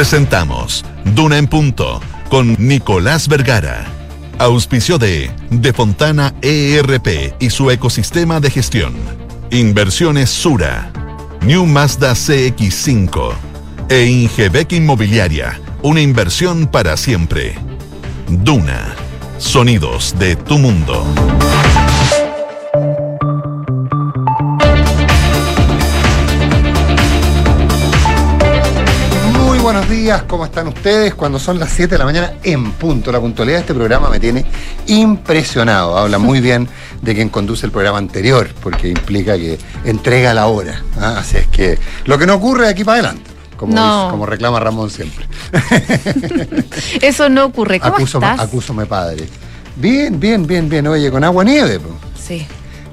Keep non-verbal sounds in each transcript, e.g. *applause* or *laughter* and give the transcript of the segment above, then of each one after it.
Presentamos Duna en Punto con Nicolás Vergara. Auspicio de De Fontana ERP y su ecosistema de gestión. Inversiones Sura. New Mazda CX5. E Ingebec Inmobiliaria. Una inversión para siempre. Duna. Sonidos de tu mundo. Días, ¿cómo están ustedes? Cuando son las 7 de la mañana en punto. La puntualidad de este programa me tiene impresionado. Habla muy *laughs* bien de quien conduce el programa anterior, porque implica que entrega la hora. ¿ah? Así es que lo que no ocurre de aquí para adelante. Como, No. dice- como reclama Ramón siempre. *laughs* Eso no ocurre. ¿Cómo Acúsome, estás? acúsome padre. Bien, bien, bien, bien. Oye, con agua nieve. po. Sí,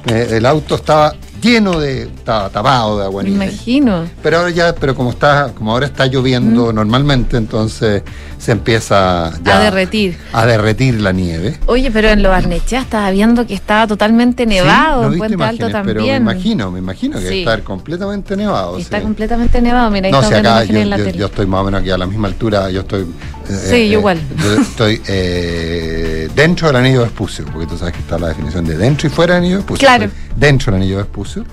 Eh, el auto estaba lleno de. estaba tapado de agua me imagino. Pero ahora ya, pero como está, como ahora está lloviendo normalmente, entonces se empieza ya A derretir. a derretir la nieve. Oye, pero en Lo Barnechea estaba viendo que estaba totalmente nevado, Sí, no en Puente Alto imágenes, Pero me también. imagino, me imagino que Sí. estar completamente nevado. Está sí. completamente nevado, mira, ahí No, si acá yo, imágenes en la yo- tele. yo estoy más o menos aquí a la misma altura, yo estoy... eh, Sí, yo igual. yo estoy eh, dentro del anillo de Vespucio, porque tú sabes que está la definición de dentro y fuera del anillo de Vespucio. Claro. Estoy Dentro del anillo de Vespucio,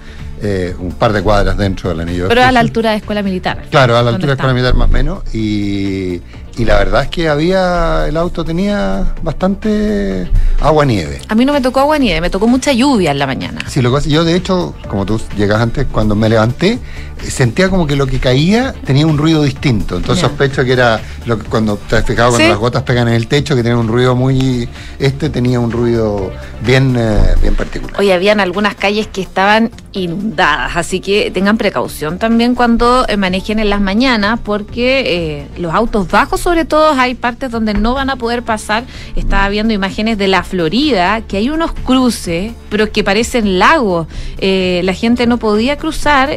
eh, un par de cuadras dentro del anillo de Pero a la Vespucio. altura de Escuela Militar. Claro, a la ¿Dónde altura de? Escuela Militar más o menos. Y, y la verdad es que había, el auto tenía bastante agua nieve. A mí no me tocó agua nieve, me tocó mucha lluvia en la mañana. Sí, lo que pasa- yo de hecho, como tú llegas antes, cuando me levanté, sentía como que lo que caía tenía un ruido distinto. Entonces sospecho que era lo que cuando te has fijado cuando Sí. las gotas pegan en el techo, que tiene un ruido muy. Este tenía un ruido bien, eh, bien particular. Hoy habían algunas calles que estaban inundadas, así que tengan precaución también cuando eh, manejen en las mañanas, porque eh, los autos bajos, sobre todo, hay partes donde no van a poder pasar. Estaba viendo imágenes de la Florida, que hay unos cruces, pero que parecen lagos. Eh, la gente no podía cruzar.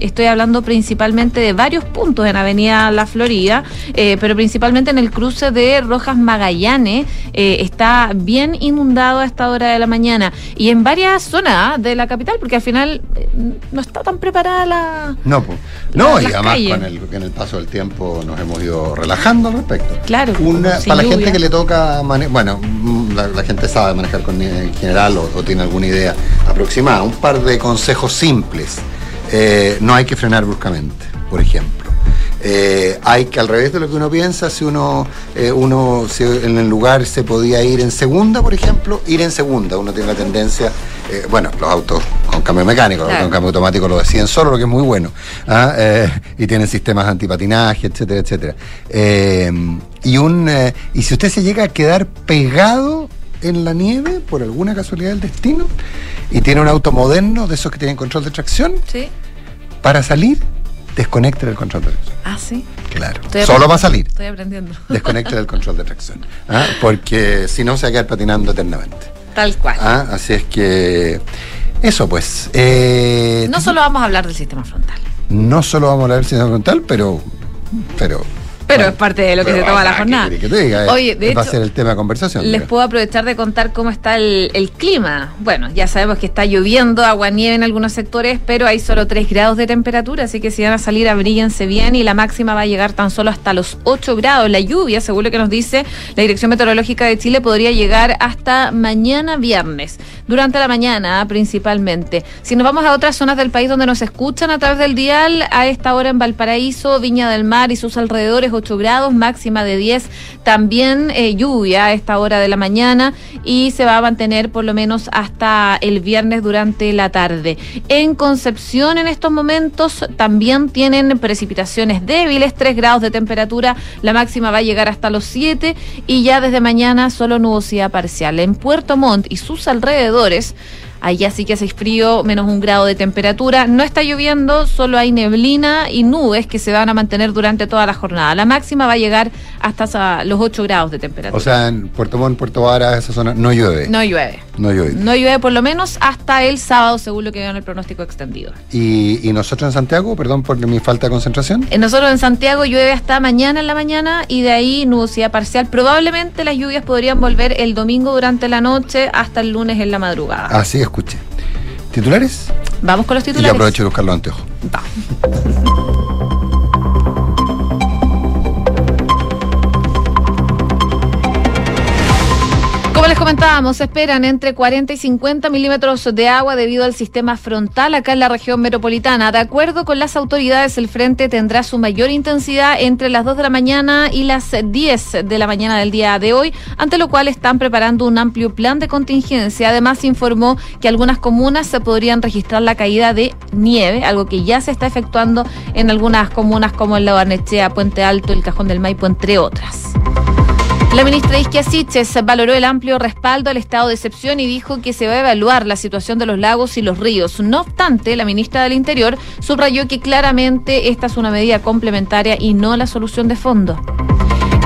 Estoy hablando principalmente de varios puntos en Avenida La Florida, eh, pero principalmente en el cruce de Rojas Magallanes. eh, está bien inundado a esta hora de la mañana y en varias zonas ¿ah? de la capital, porque al final eh, no está tan preparada la. No, pues. No, y además con el, con el paso del tiempo nos hemos ido relajando al respecto. Claro, Una- para la gente que le toca manejar, bueno, mm, la, la gente sabe manejar con en general o, o tiene alguna idea aproximada. Un par de consejos simples. Eh, no hay que frenar bruscamente, por ejemplo. Eh, hay que, al revés de lo que uno piensa, si uno, eh, uno si en el lugar se podía ir en segunda, por ejemplo, ir en segunda. Uno tiene la tendencia, eh, bueno, los autos con cambio mecánico, los Claro. autos con cambio automático lo deciden solo, lo que es muy bueno. ¿ah? Y tienen sistemas antipatinaje, etcétera, etcétera. Y, un, y si usted se llega a quedar pegado en la nieve, por alguna casualidad del destino, y tiene un auto moderno, de esos que tienen control de tracción, Sí. para salir, desconecte el control de tracción. Ah, sí. Claro. Estoy Solo va a salir. Estoy aprendiendo. Desconecte el *laughs* control de tracción. ¿ah? Porque si no, se va a quedar patinando eternamente. Tal cual. ¿ah? Así es que. Eso pues. Eh, No solo vamos a hablar del sistema frontal, no solo vamos a hablar del sistema frontal, pero. Pero. Pero bueno, es parte de lo que se toma la ah, ¿qué jornada. que te diga? Oye, de va a ser el tema de conversación. Les puedo aprovechar de contar cómo está el, el clima. Bueno, ya sabemos que está lloviendo, agua nieve en algunos sectores, pero hay solo 3 grados de temperatura, así que si van a salir, abríguense bien y la máxima va a llegar tan solo hasta los 8 grados. La lluvia, según lo que nos dice la Dirección Meteorológica de Chile, podría llegar hasta mañana viernes, durante la mañana principalmente. Si nos vamos a otras zonas del país donde nos escuchan a través del dial, a esta hora en Valparaíso, Viña del Mar y sus alrededores, 8 grados, máxima de 10. También eh, lluvia a esta hora de la mañana y se va a mantener por lo menos hasta el viernes durante la tarde. En Concepción en estos momentos también tienen precipitaciones débiles, 3 grados de temperatura, la máxima va a llegar hasta los 7 y ya desde mañana solo nubosidad parcial. En Puerto Montt y sus alrededores Allá sí que hace frío, menos un grado de temperatura. No está lloviendo, solo hay neblina y nubes que se van a mantener durante toda la jornada. La máxima va a llegar hasta los 8 grados de temperatura. O sea, en Puerto Montt, Puerto Vara, esa zona, no llueve. no llueve. No llueve. No llueve por lo menos hasta el sábado, según lo que veo en el pronóstico extendido. Y, y nosotros en Santiago, perdón por mi falta de concentración. Eh, Nosotros en Santiago llueve hasta mañana en la mañana y de ahí nubosidad parcial. Probablemente las lluvias podrían volver el domingo durante la noche hasta el lunes en la madrugada. Así escuché. ¿Titulares? Vamos con los Y yo titulares. aprovecho de buscar los anteojos. Va. *laughs* comentábamos, esperan entre 40 y 50 milímetros de agua debido al sistema frontal acá en la región metropolitana. De acuerdo con las autoridades, el frente tendrá su mayor intensidad entre las 2 de la mañana y las 10 de la mañana del día de hoy, ante lo cual están preparando un amplio plan de contingencia. Además, informó que algunas comunas se podrían registrar la caída de nieve, algo que ya se está efectuando en algunas comunas como en La Barnechea, Puente Alto, el Cajón del Maipo, entre otras. La ministra Isquia Siches valoró el amplio respaldo al estado de excepción y dijo que se va a evaluar la situación de los lagos y los ríos. No obstante, la ministra del Interior subrayó que claramente esta es una medida complementaria y no la solución de fondo.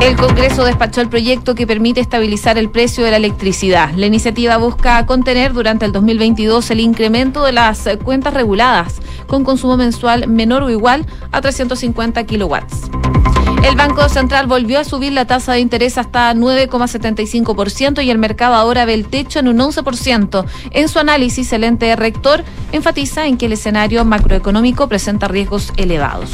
El Congreso despachó el proyecto que permite estabilizar el precio de la electricidad. La iniciativa busca contener durante el 2022 el incremento de las cuentas reguladas con consumo mensual menor o igual a 350 kilowatts. El Banco Central volvió a subir la tasa de interés hasta 9,75% y el mercado ahora ve el techo en un 11%. En su análisis, el ente rector enfatiza en que el escenario macroeconómico presenta riesgos elevados.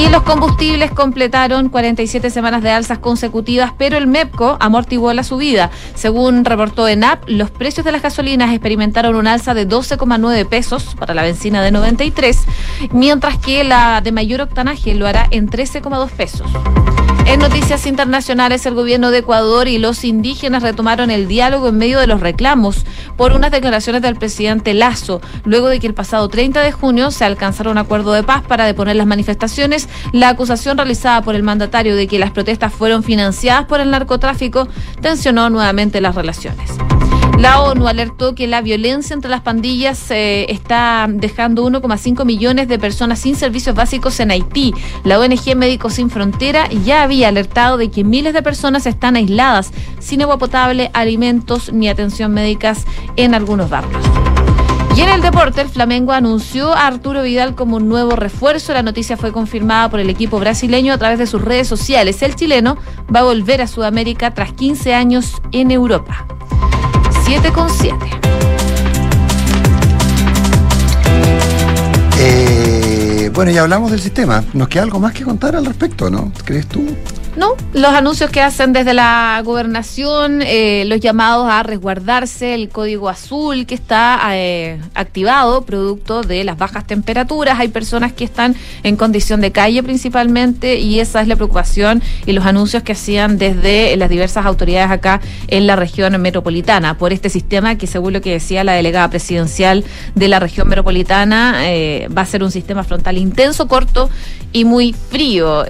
Y los combustibles completaron 47 semanas de alzas consecutivas, pero el MEPCO amortiguó la subida. Según reportó ENAP, los precios de las gasolinas experimentaron un alza de 12,9 pesos para la benzina de 93, mientras que la de mayor octanaje lo hará en 13,2 pesos. En noticias internacionales, el gobierno de Ecuador y los indígenas retomaron el diálogo en medio de los reclamos por unas declaraciones del presidente Lazo, luego de que el pasado 30 de junio se alcanzara un acuerdo de paz para deponer las manifestaciones. La acusación realizada por el mandatario de que las protestas fueron financiadas por el narcotráfico tensionó nuevamente las relaciones. La ONU alertó que la violencia entre las pandillas eh, está dejando 1,5 millones de personas sin servicios básicos en Haití. La ONG Médicos Sin Frontera ya había alertado de que miles de personas están aisladas, sin agua potable, alimentos ni atención médicas en algunos barrios. Y en el deporte, el Flamengo anunció a Arturo Vidal como un nuevo refuerzo. La noticia fue confirmada por el equipo brasileño a través de sus redes sociales. El chileno va a volver a Sudamérica tras 15 años en Europa. 7 con 7. Eh, bueno, ya hablamos del sistema. ¿Nos queda algo más que contar al respecto, no? ¿Crees tú? No, los anuncios que hacen desde la gobernación, eh, los llamados a resguardarse, el código azul que está eh, activado producto de las bajas temperaturas. Hay personas que están en condición de calle principalmente y esa es la preocupación y los anuncios que hacían desde las diversas autoridades acá en la región metropolitana por este sistema que según lo que decía la delegada presidencial de la región metropolitana eh, va a ser un sistema frontal intenso, corto y muy frío.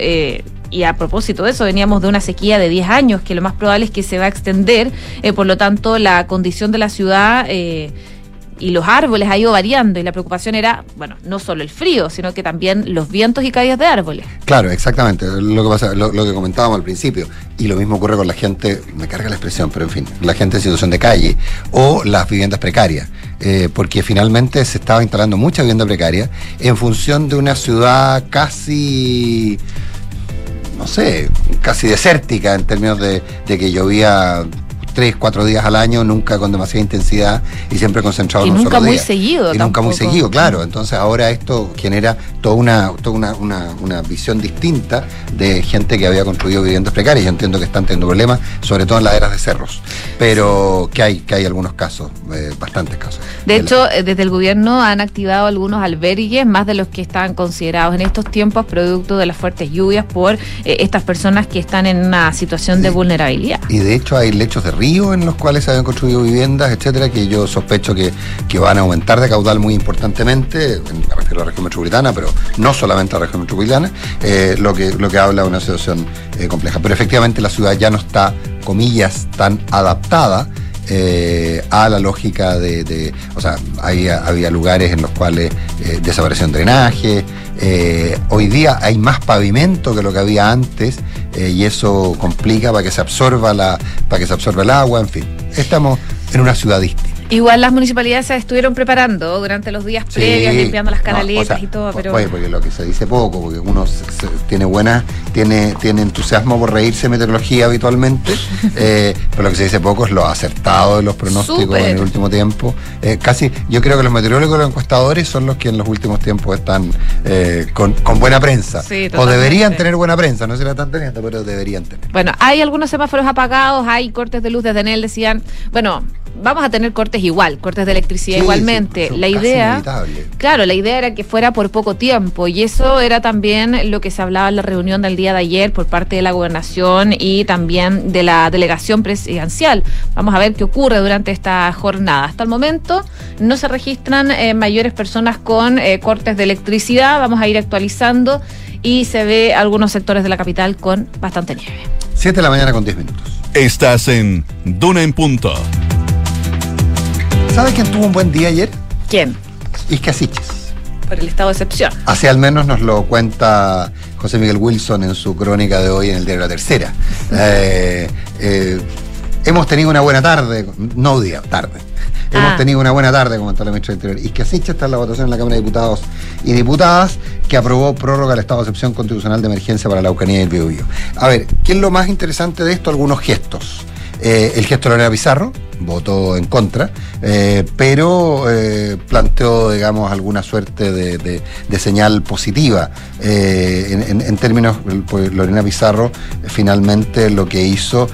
Y a propósito de eso, veníamos de una sequía de 10 años, que lo más probable es que se va a extender, eh, por lo tanto, la condición de la ciudad eh, y los árboles ha ido variando, y la preocupación era, bueno, no solo el frío, sino que también los vientos y caídas de árboles. Claro, exactamente, lo que, comentábamos al principio, y lo mismo ocurre con la gente, me carga la expresión, pero en fin, la gente en situación de calle o las viviendas precarias. Eh, porque finalmente se estaba instalando mucha vivienda precaria en función de una ciudad casi no sé, casi desértica en términos de, que llovía tres, cuatro días al año, nunca con demasiada intensidad y siempre concentrado en un nunca muy seguido. Y nunca muy seguido, claro. Entonces ahora esto genera toda una, toda una, visión distinta de gente que había construido viviendas precarias. Yo entiendo que están teniendo problemas, sobre todo en laderas de cerros, pero que hay, que hay algunos casos, eh, bastantes casos. De hecho, eh, desde el gobierno han activado algunos albergues, más de los que estaban considerados en estos tiempos producto de las fuertes lluvias por eh, estas personas que están en una situación de vulnerabilidad. Y de hecho hay lechos de río en los cuales se habían construido viviendas, etcétera, que yo sospecho que, van a aumentar de caudal muy importantemente, me refiero a la región metropolitana, pero no solamente a la región metropolitana, eh, lo, que, lo que habla de una situación eh, compleja. Pero efectivamente la ciudad ya no está, comillas, tan adaptada. Eh, a la lógica de, o sea, había lugares en los cuales desapareció el drenaje, hoy día hay más pavimento que lo que había antes eh, y eso complica para que se absorba la, para que se absorba el agua, en fin. Estamos en una ciudad distinta. Igual las municipalidades se estuvieron preparando durante los días previos, limpiando las canaletas y todo, pero... Oye, porque lo que se dice poco, porque uno tiene buena, tiene, tiene entusiasmo por reírse de meteorología habitualmente, *laughs* eh, pero lo que se dice poco es lo acertado de los pronósticos en el último tiempo. Eh, casi, yo creo que los meteorólogos y los encuestadores son los que en los últimos tiempos están eh, con, buena prensa. o deberían tener buena prensa, no se la están teniendo, pero deberían tener. Bueno, hay algunos semáforos apagados, hay cortes de luz desde él decían, bueno, vamos a tener cortes igual, cortes de electricidad igualmente. la idea, claro, la idea era que fuera por poco tiempo y eso era también lo que se hablaba en la reunión del día de ayer por parte de la gobernación y también de la delegación presidencial. Vamos a ver qué ocurre durante esta jornada. Hasta el momento no se registran eh, mayores personas con eh, cortes de electricidad. Vamos a ir actualizando y se ve algunos sectores de la capital con bastante nieve. 7 de la mañana con 10 minutos. Estás en Duna en Punto. ¿Sabes quién tuvo un buen día ayer? ¿Quién? Isca Siches. Por el estado de excepción. Así al menos nos lo cuenta José Miguel Wilson en su crónica de hoy en el diario La Tercera. *laughs* Eh, eh, hemos tenido una buena tarde, no día, tarde. Hemos ah. tenido una buena tarde, comentó la ministra del Interior. Isca Siches está en la votación en la Cámara de Diputados y Diputadas que aprobó prórroga del estado de excepción constitucional de emergencia para la Ucrania y el Biobío. A ver, ¿qué es lo más interesante de esto? Algunos gestos. Eh, el gesto de Lorena Pizarro, votó en contra, eh, pero eh, planteó, digamos, alguna suerte de, señal positiva. en, términos, pues Lorena Pizarro finalmente lo que hizo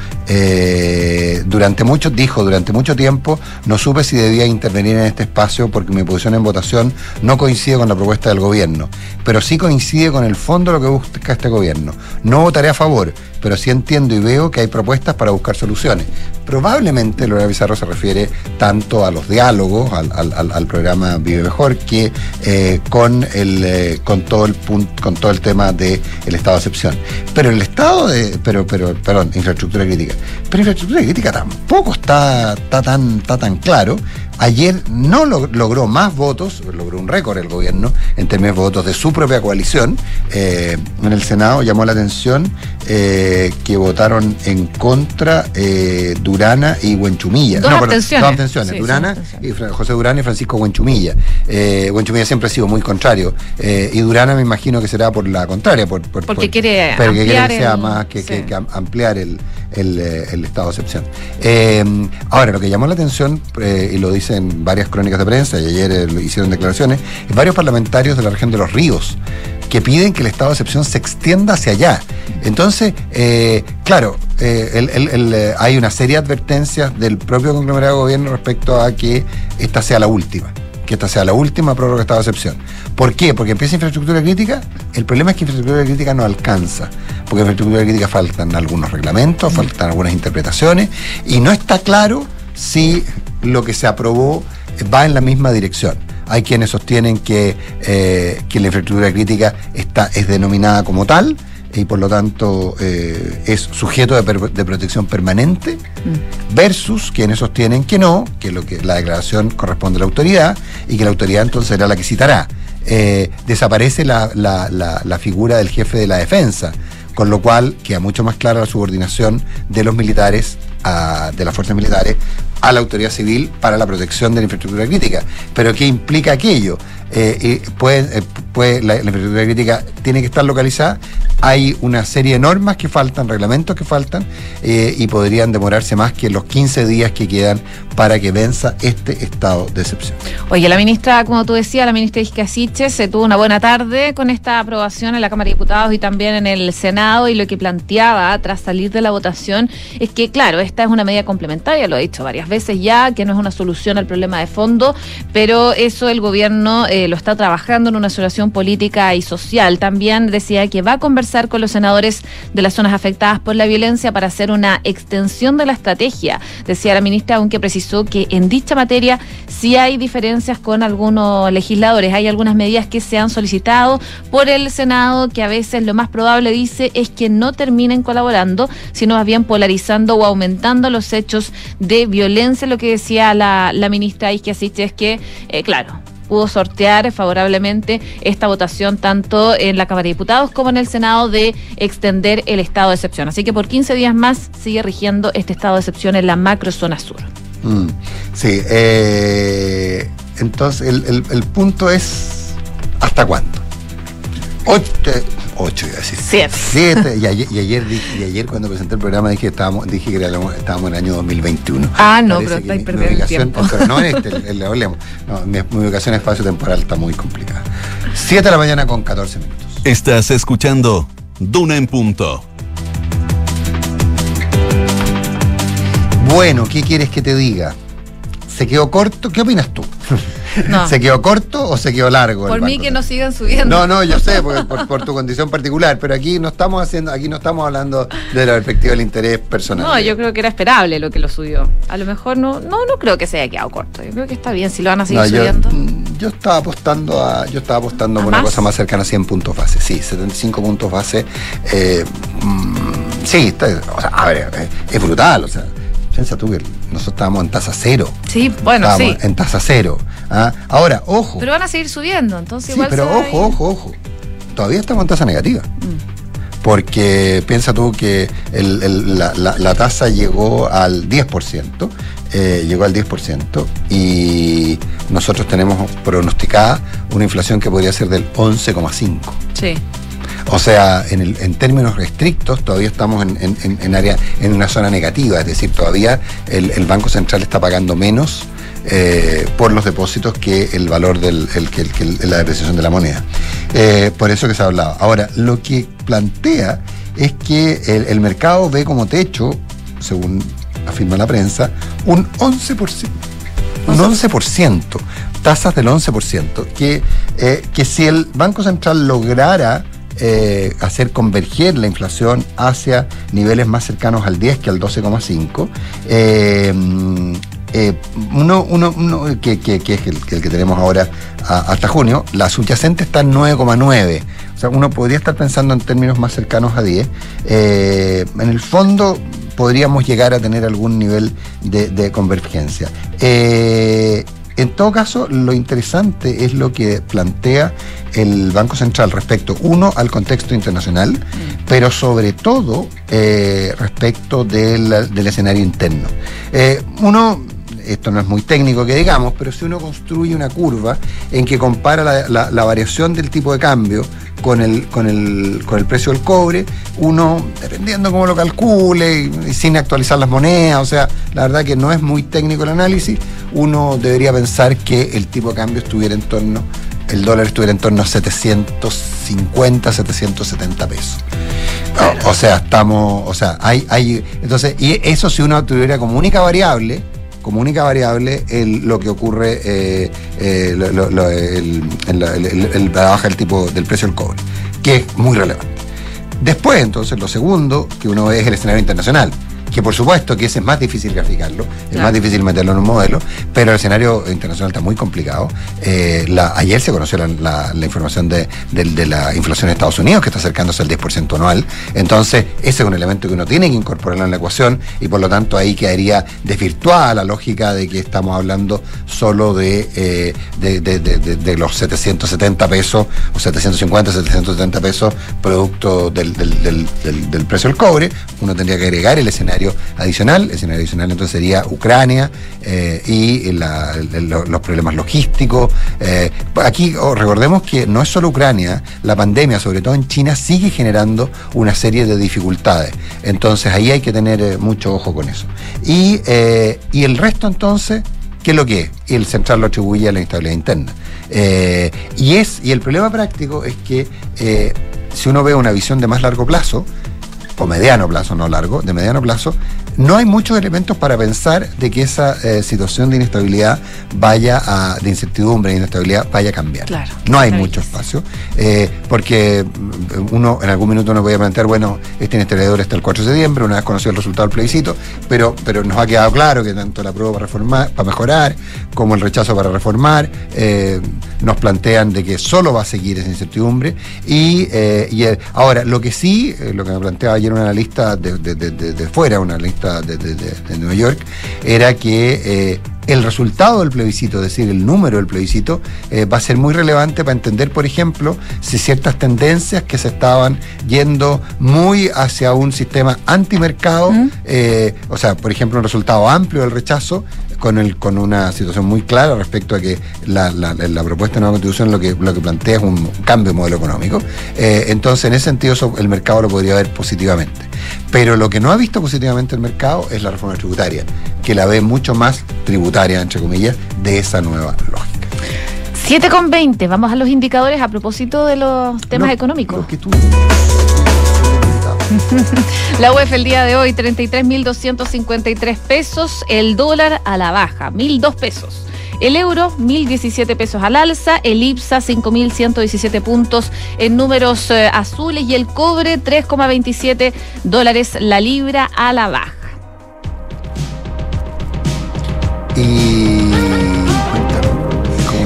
durante mucho, dijo durante mucho tiempo, no supe si debía intervenir en este espacio porque mi posición en votación no coincide con la propuesta del gobierno, pero sí coincide con el fondo lo que busca este gobierno. No votaré a favor, pero sí entiendo y veo que hay propuestas para buscar soluciones. Probablemente Lorena Pizarro se refiere tanto a los diálogos, al, programa Vive Mejor, que eh, con, el, eh, con, todo el con todo el tema del estado de excepción. Pero el estado de. Pero, pero, perdón, infraestructura crítica. Pero infraestructura crítica tampoco está, está, tan, está tan claro. Ayer no logró más votos, logró un récord el gobierno en términos de votos de su propia coalición. Eh, en el Senado llamó la atención que votaron en contra eh, Durana y Huenchumilla. Dos no, abstenciones. dos Durana y José Durana y Francisco Huenchumilla. Huenchumilla siempre ha sido muy contrario. y Durana me imagino que será por la contraria, por, porque quiere ampliar que sea más que, ampliar el, estado de excepción. ahora, lo que llamó la atención, y lo dice en varias crónicas de prensa, y ayer eh, hicieron declaraciones, varios parlamentarios de la región de los ríos que piden que el estado de excepción se extienda hacia allá. Entonces, eh, claro, eh, hay una serie de advertencias del propio conglomerado de gobierno respecto a que esta sea la última que esta sea la última prórroga de estado de excepción. ¿Por qué? Porque empieza infraestructura crítica. El problema es que infraestructura crítica no alcanza, porque infraestructura crítica faltan algunos reglamentos, faltan algunas interpretaciones, y no está claro si lo que se aprobó va en la misma dirección. Hay quienes sostienen que, eh, que la infraestructura crítica está, es denominada como tal y por lo tanto eh, es sujeto de, protección permanente, mm. versus quienes sostienen que no, que, lo que la declaración corresponde a la autoridad y que la autoridad entonces será la que citará. Eh, desaparece la, la, figura del jefe de la defensa, con lo cual queda mucho más clara la subordinación de los militares, de las fuerzas militares, a la autoridad civil para la protección de la infraestructura crítica. Pero ¿qué implica aquello? Eh, puede, eh, la, infraestructura crítica tiene que estar localizada. Hay una serie de normas que faltan, reglamentos que faltan, eh, y podrían demorarse más que los 15 días que quedan para que venza este estado de excepción. Oye, la ministra, como tú decías, la ministra Iscasiche se tuvo una buena tarde con esta aprobación en la Cámara de Diputados y también en el Senado, y lo que planteaba tras salir de la votación es que, claro, esta es una medida complementaria, lo ha dicho varias veces ya, que no es una solución al problema de fondo, pero eso el gobierno eh, lo está trabajando en una solución política y social. También decía que va a conversar con los senadores de las zonas afectadas por la violencia para hacer una extensión de la estrategia. Decía la ministra, aunque precisó que en dicha materia sí hay diferencias con algunos legisladores. Hay algunas medidas que se han solicitado por el Senado que a veces lo más probable dice es que no terminen colaborando, sino más bien polarizando o aumentando los hechos de violencia. Lo que decía la, la ministra Isquia es que, eh, claro, pudo sortear favorablemente esta votación tanto en la Cámara de Diputados como en el Senado de extender el estado de excepción. Así que por 15 días más sigue rigiendo este estado de excepción en la macro zona sur. Mm, sí, eh, entonces el, el punto es, ¿hasta cuándo? Ocho, ocho iba a decir. Siete. Siete. *laughs* Y ayer, y ayer, y ayer cuando presenté el programa dije que estábamos, dije que estábamos en el año 2021. Ah, no, pero estáis perdiendo el tiempo. no en este, *laughs* el, el, No, mi, mi ubicación espacio-temporal está muy complicada. Siete de la mañana con 14 minutos. Estás escuchando Duna en Punto. Bueno, ¿qué quieres que te diga? ¿Se quedó corto? ¿Qué opinas tú? *laughs* ¿Se quedó corto o se quedó largo? Por mí que no sigan subiendo. No, no, yo sé, *laughs* por, tu condición particular, pero aquí no estamos haciendo, aquí no estamos hablando de la perspectiva del interés personal. No, yo creo que era esperable lo que lo subió. A lo mejor no, no, no creo que se haya quedado corto. Yo creo que está bien si lo van a seguir subiendo. Mm, yo, estaba apostando a, yo estaba apostando por una cosa más cercana a 100 puntos base. Sí, 75 puntos base. Eh, mm, sí, o sea, a ver, es brutal, o sea Piensa tú que nosotros estábamos en tasa cero. Sí, bueno, sí. En tasa cero. ¿ah? Ahora, ojo. Pero van a seguir subiendo, entonces sí, pero ojo, ojo, ojo. Todavía estamos en tasa negativa. Mm. Porque piensa tú que la, tasa llegó al 10%, eh, llegó al 10%, y nosotros tenemos pronosticada una inflación que podría ser del 11,5%. Sí. O sea, en, términos restrictos, todavía estamos en, área, en una zona negativa, es decir, todavía el, Banco Central está pagando menos eh, por los depósitos que el valor de la depreciación de la moneda. Eh, por eso que se ha hablado. Ahora, lo que plantea es que el, mercado ve como techo, según afirma la prensa, un 11%. Un 11%, tasas del 11%, que, eh, que si el Banco Central lograra eh, hacer converger la inflación hacia niveles más cercanos al 10 que al 12,5. Eh, eh, uno, que, es el, que tenemos ahora hasta junio, la subyacente está en 9,9. O sea, uno podría estar pensando en términos más cercanos a 10. en el fondo podríamos llegar a tener algún nivel de convergencia. En todo caso, lo interesante es lo que plantea el Banco Central respecto, uno, al contexto internacional, mm. pero sobre todo eh, respecto del, escenario interno. Eh, uno esto no es muy técnico que digamos, pero si uno construye una curva en que compara la, variación del tipo de cambio con el, con, el, con el precio del cobre, uno, dependiendo cómo lo calcule y, sin actualizar las monedas, o sea, la verdad que no es muy técnico el análisis, uno debería pensar que el tipo de cambio estuviera en torno, el dólar estuviera en torno a 750, 770 pesos. O, sea, estamos, o sea, hay, hay, entonces, y eso si uno tuviera como única variable, como única variable lo que ocurre eh, eh, el, la baja del tipo del precio del cobre, que es muy relevante. Después, entonces, lo segundo que uno ve es el escenario internacional que por supuesto que ese es más difícil graficarlo, es más difícil meterlo en un modelo, pero el escenario internacional está muy complicado. Eh, ayer se conoció la, información de, la inflación en Estados Unidos, que está acercándose al 10% anual, entonces ese es un elemento que uno tiene que incorporarlo en la ecuación y por lo tanto ahí quedaría desvirtuada la lógica de que estamos hablando solo de, eh, de, los 770 pesos o 750, 770 pesos producto del, del precio del cobre, uno tendría que agregar el escenario adicional. El escenario adicional entonces sería Ucrania eh, y los problemas logísticos. Eh, aquí oh, recordemos que no es solo Ucrania, la pandemia, sobre todo en China, sigue generando una serie de dificultades. Entonces ahí hay que tener eh, mucho ojo con eso. Y, y el resto entonces ¿Qué es lo que es? El central lo atribuye a la instabilidad interna. y, es, y el problema práctico es que si uno ve una visión de más largo plazo, o mediano plazo, no largo, de mediano plazo, no hay muchos elementos para pensar de que esa eh, situación de inestabilidad vaya a, de incertidumbre, de inestabilidad, vaya a cambiar. no hay mucho espacio, eh, porque mm, uno en algún minuto nos voy a plantear, bueno, este inestabilidad está el 4 de septiembre, una vez conocido el resultado del plebiscito, pero, pero nos ha quedado claro que tanto la prueba para reformar, para mejorar, como el rechazo para reformar, eh, nos plantean de que solo va a seguir esa incertidumbre. Y, y ahora, lo que sí, lo que me planteaba ayer una analista de, de, de, de fuera, una analista de, Nueva York, era que eh, el resultado del plebiscito, es decir, el número del plebiscito, eh, va a ser muy relevante para entender, por ejemplo, si ciertas tendencias que se estaban yendo muy hacia un sistema antimercado, eh, o sea, por ejemplo, un resultado amplio del rechazo, con, el, con una situación muy clara respecto a que la, propuesta de nueva constitución lo que, lo que plantea es un cambio de modelo económico. Eh, entonces, en ese sentido, el mercado lo podría ver positivamente. Pero lo que no ha visto positivamente el mercado es la reforma tributaria, que la ve mucho más tributaria, entre comillas, de esa nueva lógica. 7 con 20, vamos a los indicadores a propósito de los temas económicos. *laughs* La UEF el día de hoy, 33.253 pesos, el dólar a la baja, 1.002 pesos. El euro, 1.017 pesos al alza, el IPSA, 5.117 puntos en números eh, azules y el cobre, 3,27 dólares la libra a la baja. Y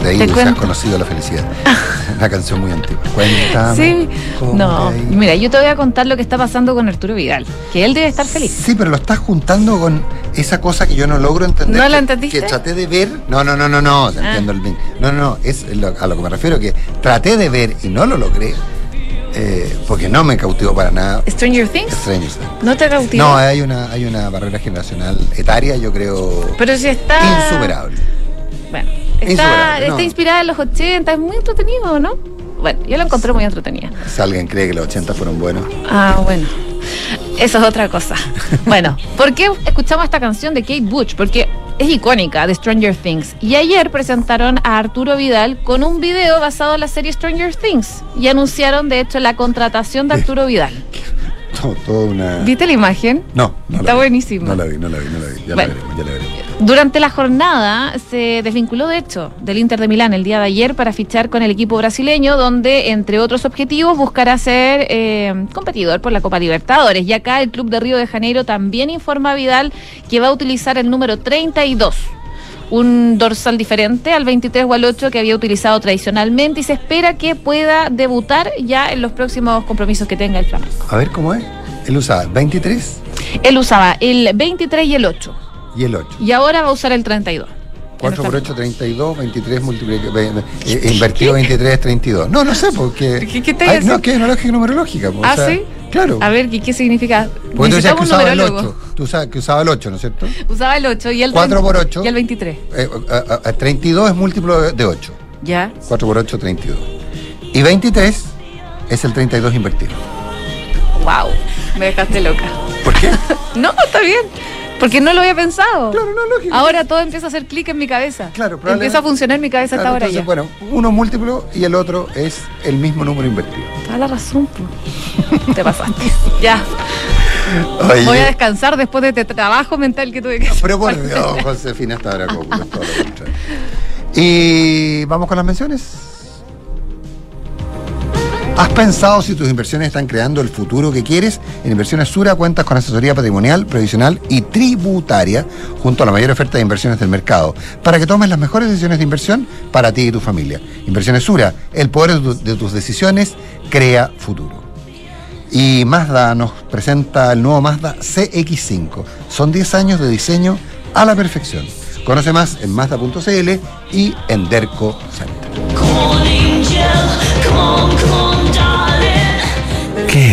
de ahí se has conocido la felicidad. *laughs* Una canción muy antigua. Cuéntame. Sí. No, mira, yo te voy a contar lo que está pasando con Arturo Vidal, que él debe estar feliz. Sí, pero lo estás juntando con esa cosa que yo no logro entender. ¿No la entendiste? Que traté de ver. No, no, no, no, no, ah. entiendo el No, no, no, es a lo que me refiero, que traté de ver y no lo logré. Eh, porque no me cautivó para nada. Stranger Things. Stranger Things. ¿No te cautivó? No, hay una, hay una barrera generacional etaria, yo creo. Pero si está. Insuperable. Bueno, está, está inspirada en los 80, es muy entretenido, ¿no? Bueno, yo lo encontré muy entretenida. Si alguien cree que los 80 fueron buenos. Ah, bueno. Eso es otra cosa. *laughs* bueno, ¿por qué escuchamos esta canción de Kate Bush? Porque es icónica de Stranger Things. Y ayer presentaron a Arturo Vidal con un video basado en la serie Stranger Things. Y anunciaron, de hecho, la contratación de Arturo Vidal. *laughs* una... ¿Viste la imagen? No, no Está buenísimo. No la vi, no la vi, no la vi. Ya la veremos, ya la veremos. Durante la jornada se desvinculó, de hecho, del Inter de Milán el día de ayer para fichar con el equipo brasileño, donde, entre otros objetivos, buscará ser eh, competidor por la Copa Libertadores. Y acá el Club de Río de Janeiro también informa a Vidal que va a utilizar el número 32 un dorsal diferente al 23 o al 8 que había utilizado tradicionalmente y se espera que pueda debutar ya en los próximos compromisos que tenga el Flamengo. A ver cómo es. Él usaba 23. Él usaba el 23 y el 8 y el 8. Y ahora va a usar el 32. 4 por 8, 32, 23 multiplicado, eh, invertido 23, 32. No, no sé, porque... *laughs* ¿Qué, qué te hay, No, que es una lógica numerológica. Pues, ¿Ah, sí? Claro. A ver, ¿qué, qué significa? Porque tú que usaba el 8. Tú usabas que usaba el 8, ¿no es cierto? Usaba el 8 y el 4 por 8. Y el 23. Eh, 32 es múltiplo de 8. Ya. 4 por 8, 32. Y 23 es el 32 invertido. Wow, me dejaste loca. ¿Por qué? *laughs* no, está bien. Porque no lo había pensado. Claro, no, lógico. Ahora todo empieza a hacer clic en mi cabeza. Claro, Empieza a funcionar en mi cabeza hasta ahora ya. Bueno, uno múltiplo y el otro es el mismo número invertido. Toda la razón, pues. *laughs* Te pasaste. ya. Voy a descansar después de este trabajo mental que tuve que hacer. Pero por *laughs* Dios, Josefina, hasta ahora como todo *laughs* Y vamos con las menciones. ¿Has pensado si tus inversiones están creando el futuro que quieres? En Inversiones Sura cuentas con asesoría patrimonial, previsional y tributaria junto a la mayor oferta de inversiones del mercado para que tomes las mejores decisiones de inversión para ti y tu familia. Inversiones Sura, el poder de tus decisiones crea futuro. Y Mazda nos presenta el nuevo Mazda CX5. Son 10 años de diseño a la perfección. Conoce más en Mazda.cl y en Derco Center.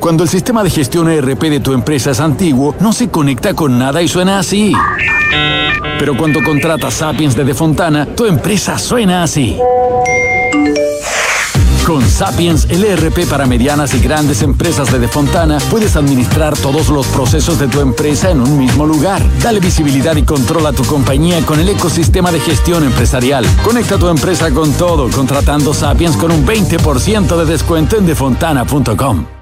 Cuando el sistema de gestión ERP de tu empresa es antiguo, no se conecta con nada y suena así. Pero cuando contratas Sapiens de Defontana, tu empresa suena así. Con Sapiens, el ERP para medianas y grandes empresas de Defontana, puedes administrar todos los procesos de tu empresa en un mismo lugar. Dale visibilidad y control a tu compañía con el ecosistema de gestión empresarial. Conecta tu empresa con todo contratando Sapiens con un 20% de descuento en defontana.com.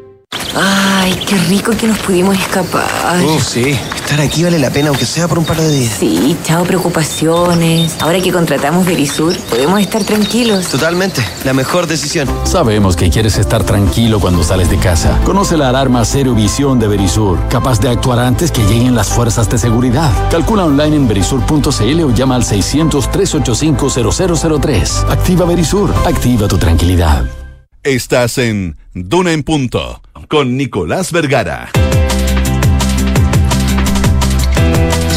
Ay, qué rico que nos pudimos escapar. Oh, sí. Estar aquí vale la pena, aunque sea por un par de días. Sí, chao preocupaciones. Ahora que contratamos Verisur, podemos estar tranquilos. Totalmente. La mejor decisión. Sabemos que quieres estar tranquilo cuando sales de casa. Conoce la alarma Cero Visión de Verisur, capaz de actuar antes que lleguen las fuerzas de seguridad. Calcula online en verisur.cl o llama al 600-385-0003. Activa Verisur. Activa tu tranquilidad. Estás en Duna en Punto con Nicolás Vergara.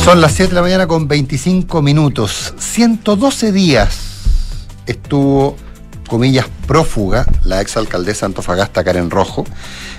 Son las 7 de la mañana con 25 minutos. 112 días estuvo, comillas, prófuga la exalcaldesa Antofagasta Karen Rojo,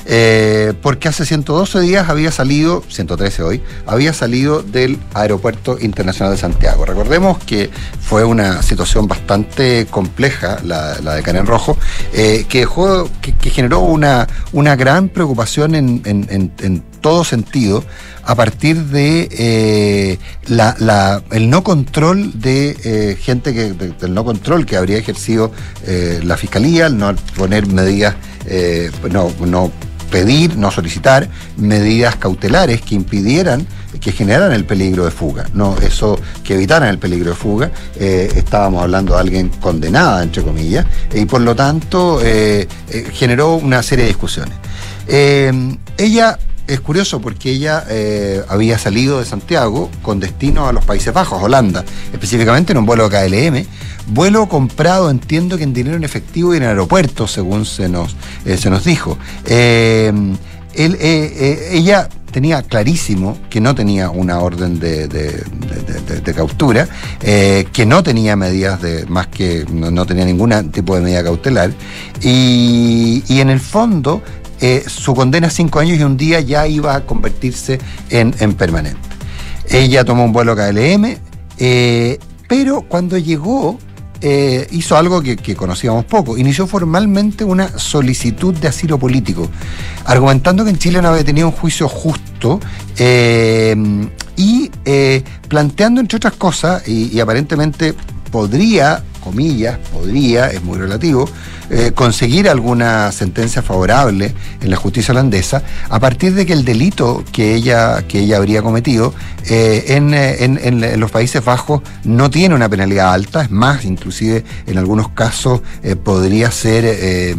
eh, porque hace 112 días había salido, 113 hoy, había salido del Aeropuerto Internacional de Santiago. Recordemos que fue una situación bastante compleja la, de Karen Rojo, eh, que, dejó, que, generó una, una gran preocupación en, en, todo sentido a partir de eh, la, la, el no control de gente que, de, del no control que habría ejercido la fiscalía, no poner medidas, no, no pedir, no solicitar medidas cautelares que impidieran, que generaran el peligro de fuga. No, eso que evitaran el peligro de fuga. Eh, estábamos hablando de alguien condenada, entre comillas, y por lo tanto eh, eh, generó una serie de discusiones. ella es curioso porque ella eh, había salido de Santiago con destino a los Países Bajos, Holanda, específicamente en un vuelo KLM, vuelo comprado, entiendo que en dinero en efectivo y en aeropuerto, según se nos, eh, se nos dijo. Eh, ella tenía clarísimo que no tenía una orden de, de, de, de captura, que no tenía medidas de más que no, no, tenía ningún tipo de medida cautelar, y, y en el fondo eh, su condena cinco años y un día ya iba a convertirse en, en permanente. Ella tomó un vuelo KLM, eh, pero cuando llegó eh, hizo algo que, conocíamos poco. Inició formalmente una solicitud de asilo político, argumentando que en Chile no había tenido un juicio justo y planteando, entre otras cosas, y aparentemente podría comillas, podría, es muy relativo, eh, conseguir alguna sentencia favorable en la justicia holandesa a partir de que el delito que ella, que ella habría cometido eh, en, en, en, los Países Bajos no tiene una penalidad alta, es más, inclusive en algunos casos eh, podría ser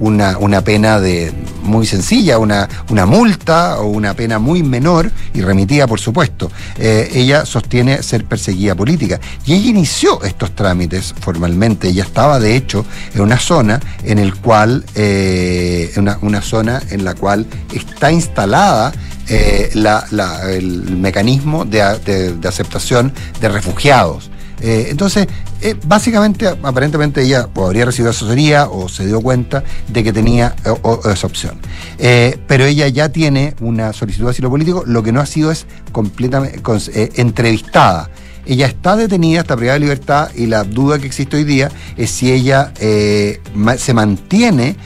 una, una pena de muy sencilla, una, una multa o una pena muy menor y remitida, por supuesto. Eh, ella sostiene ser perseguida política y ella inició estos trámites formalmente. Ella estaba, de hecho, en una zona en el cual, eh, una, una zona en la cual está instalada eh, la, el mecanismo de, de, aceptación de refugiados. Eh, entonces, eh, básicamente, aparentemente ella o habría recibido asesoría o se dio cuenta de que tenía o esa opción. Eh, pero ella ya tiene una solicitud de asilo político, lo que no ha sido es completamente entrevistada. Ella está detenida, está privada de libertad y la duda que existe hoy día es si ella se mantiene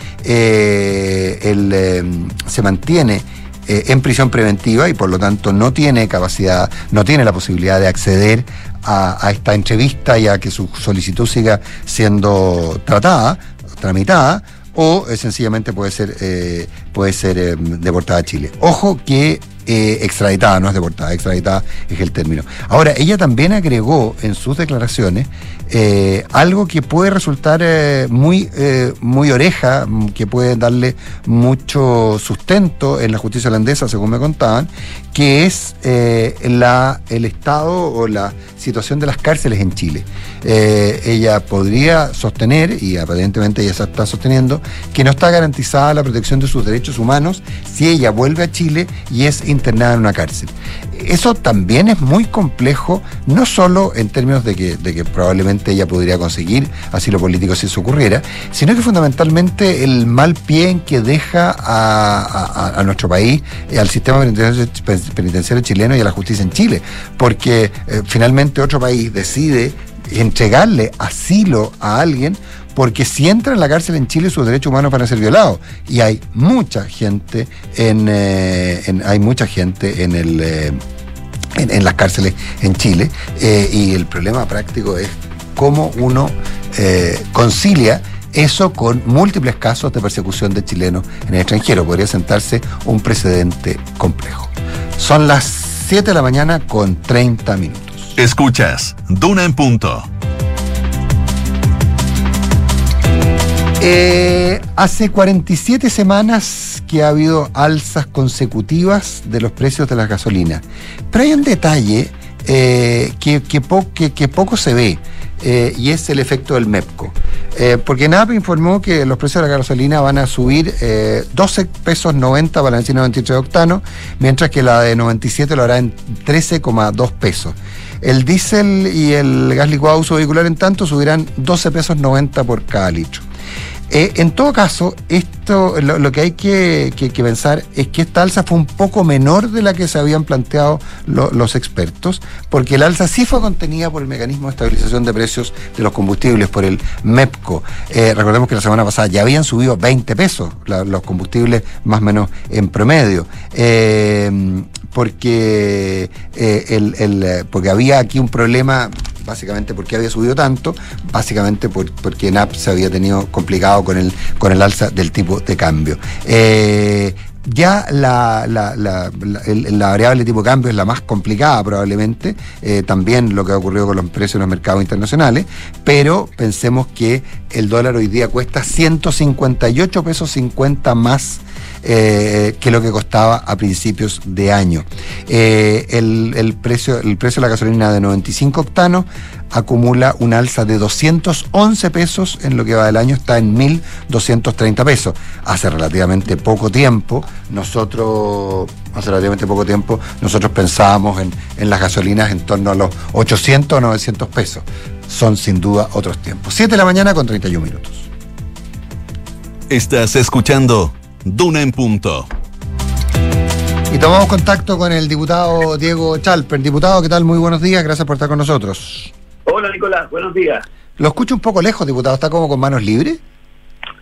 se mantiene eh, en prisión preventiva y por lo tanto no tiene capacidad, no tiene la posibilidad de acceder a, a esta entrevista y a que su solicitud siga siendo tratada, tramitada, o eh, sencillamente puede ser, eh, puede ser eh, deportada a Chile. Ojo que eh, extraditada, no es deportada, extraditada es el término. Ahora, ella también agregó en sus declaraciones eh, algo que puede resultar eh, muy, muy oreja, que puede darle mucho sustento en la justicia holandesa, según me contaban, que es la, el estado o la situación de las cárceles en Chile. ella podría sostener, y aparentemente ella se está sosteniendo, que no está garantizada la protección de sus derechos humanos si ella vuelve a Chile y es internada en una cárcel. Eso también es muy complejo, no solo en términos de que, probablemente ella podría conseguir asilo político si eso ocurriera, sino que fundamentalmente el mal pie en que deja a, nuestro país, eh, al sistema penitenciario, chileno y a la justicia en Chile, porque eh, finalmente otro país decide entregarle asilo a alguien porque si entra en la cárcel en Chile sus derechos humanos van a ser violados y hay mucha gente en, eh, hay mucha gente en el eh, en, las cárceles en Chile eh, y el problema práctico es cómo uno concilia eso con múltiples casos de persecución de chilenos en el extranjero. Podría sentarse un precedente complejo. Son las 7 de la mañana con 30 minutos. Escuchas, Duna en punto Eh, hace 47 semanas que ha habido alzas consecutivas de los precios de la gasolina. Pero hay un detalle eh, que, poco se ve. Eh, y es el efecto del MEPCO. porque NAP informó que los precios de la gasolina van a subir 12 pesos 90 para la benzina 93 octano, mientras que la de 97 lo hará en 13,2 pesos. El diésel y el gas licuado uso vehicular, en tanto, subirán 12 pesos 90 por cada litro. Eh, en todo caso, esto lo, que hay que, pensar es que esta alza fue un poco menor de la que se habían planteado los expertos, porque el alza sí fue contenida por el mecanismo de estabilización de precios de los combustibles, por el MEPCO. Eh, recordemos que la semana pasada ya habían subido 20 pesos los combustibles más o menos en promedio. Eh, porque, había aquí un problema básicamente porque había subido tanto, básicamente porque NAP se había tenido complicado con el, con el alza del tipo de cambio. Eh, ya la, la, la, la, variable tipo de cambio es la más complicada probablemente, eh, también lo que ha ocurrido con los precios en los mercados internacionales, pero pensemos que el dólar hoy día cuesta 158 pesos 50 más eh, que lo que costaba a principios de año. Eh, el, precio, el precio de la gasolina de 95 octanos acumula un alza de 211 pesos en lo que va del año, está en 1.230 pesos. Hace relativamente poco tiempo, nosotros, hace poco tiempo, nosotros pensábamos en, en las gasolinas en torno a los 800 o 900 pesos. Son sin duda otros tiempos. 7 de la mañana con 31 minutos. Estás escuchando Duna en punto. Y tomamos contacto con el diputado Diego Chalper. Diputado, ¿qué tal? Muy buenos días, gracias por estar con nosotros. Hola Nicolás, buenos días. Lo escucho un poco lejos, diputado, ¿está como con manos libres?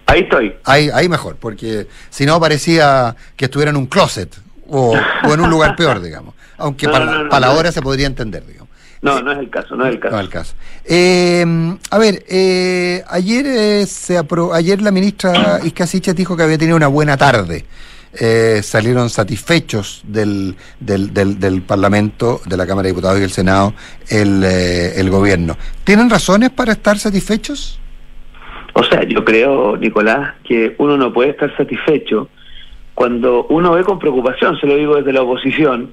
Ahí estoy. Ahí, ahí mejor, porque si no parecía que estuviera en un closet o, en un lugar peor, digamos. Aunque para, la hora se podría entender, digamos. No, no es el caso, no es el caso. No es el caso. Eh, a ver, eh, ayer eh, se ayer la ministra Isca dijo que había tenido una buena tarde. salieron satisfechos del, del, del, Parlamento, de la Cámara de Diputados y del Senado, el, el gobierno. ¿Tienen razones para estar satisfechos? O sea, yo creo, Nicolás, que uno no puede estar satisfecho cuando uno ve con preocupación, se lo digo desde la oposición,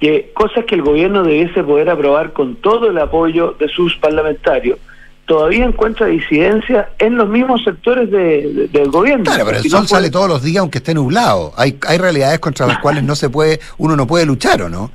que cosas que el gobierno debiese poder aprobar con todo el apoyo de sus parlamentarios, todavía encuentra disidencia en los mismos sectores del gobierno. Claro, pero el sol sale todos los días aunque esté nublado. Hay, hay realidades contra las cuales no se puede, uno no puede luchar, ¿o no?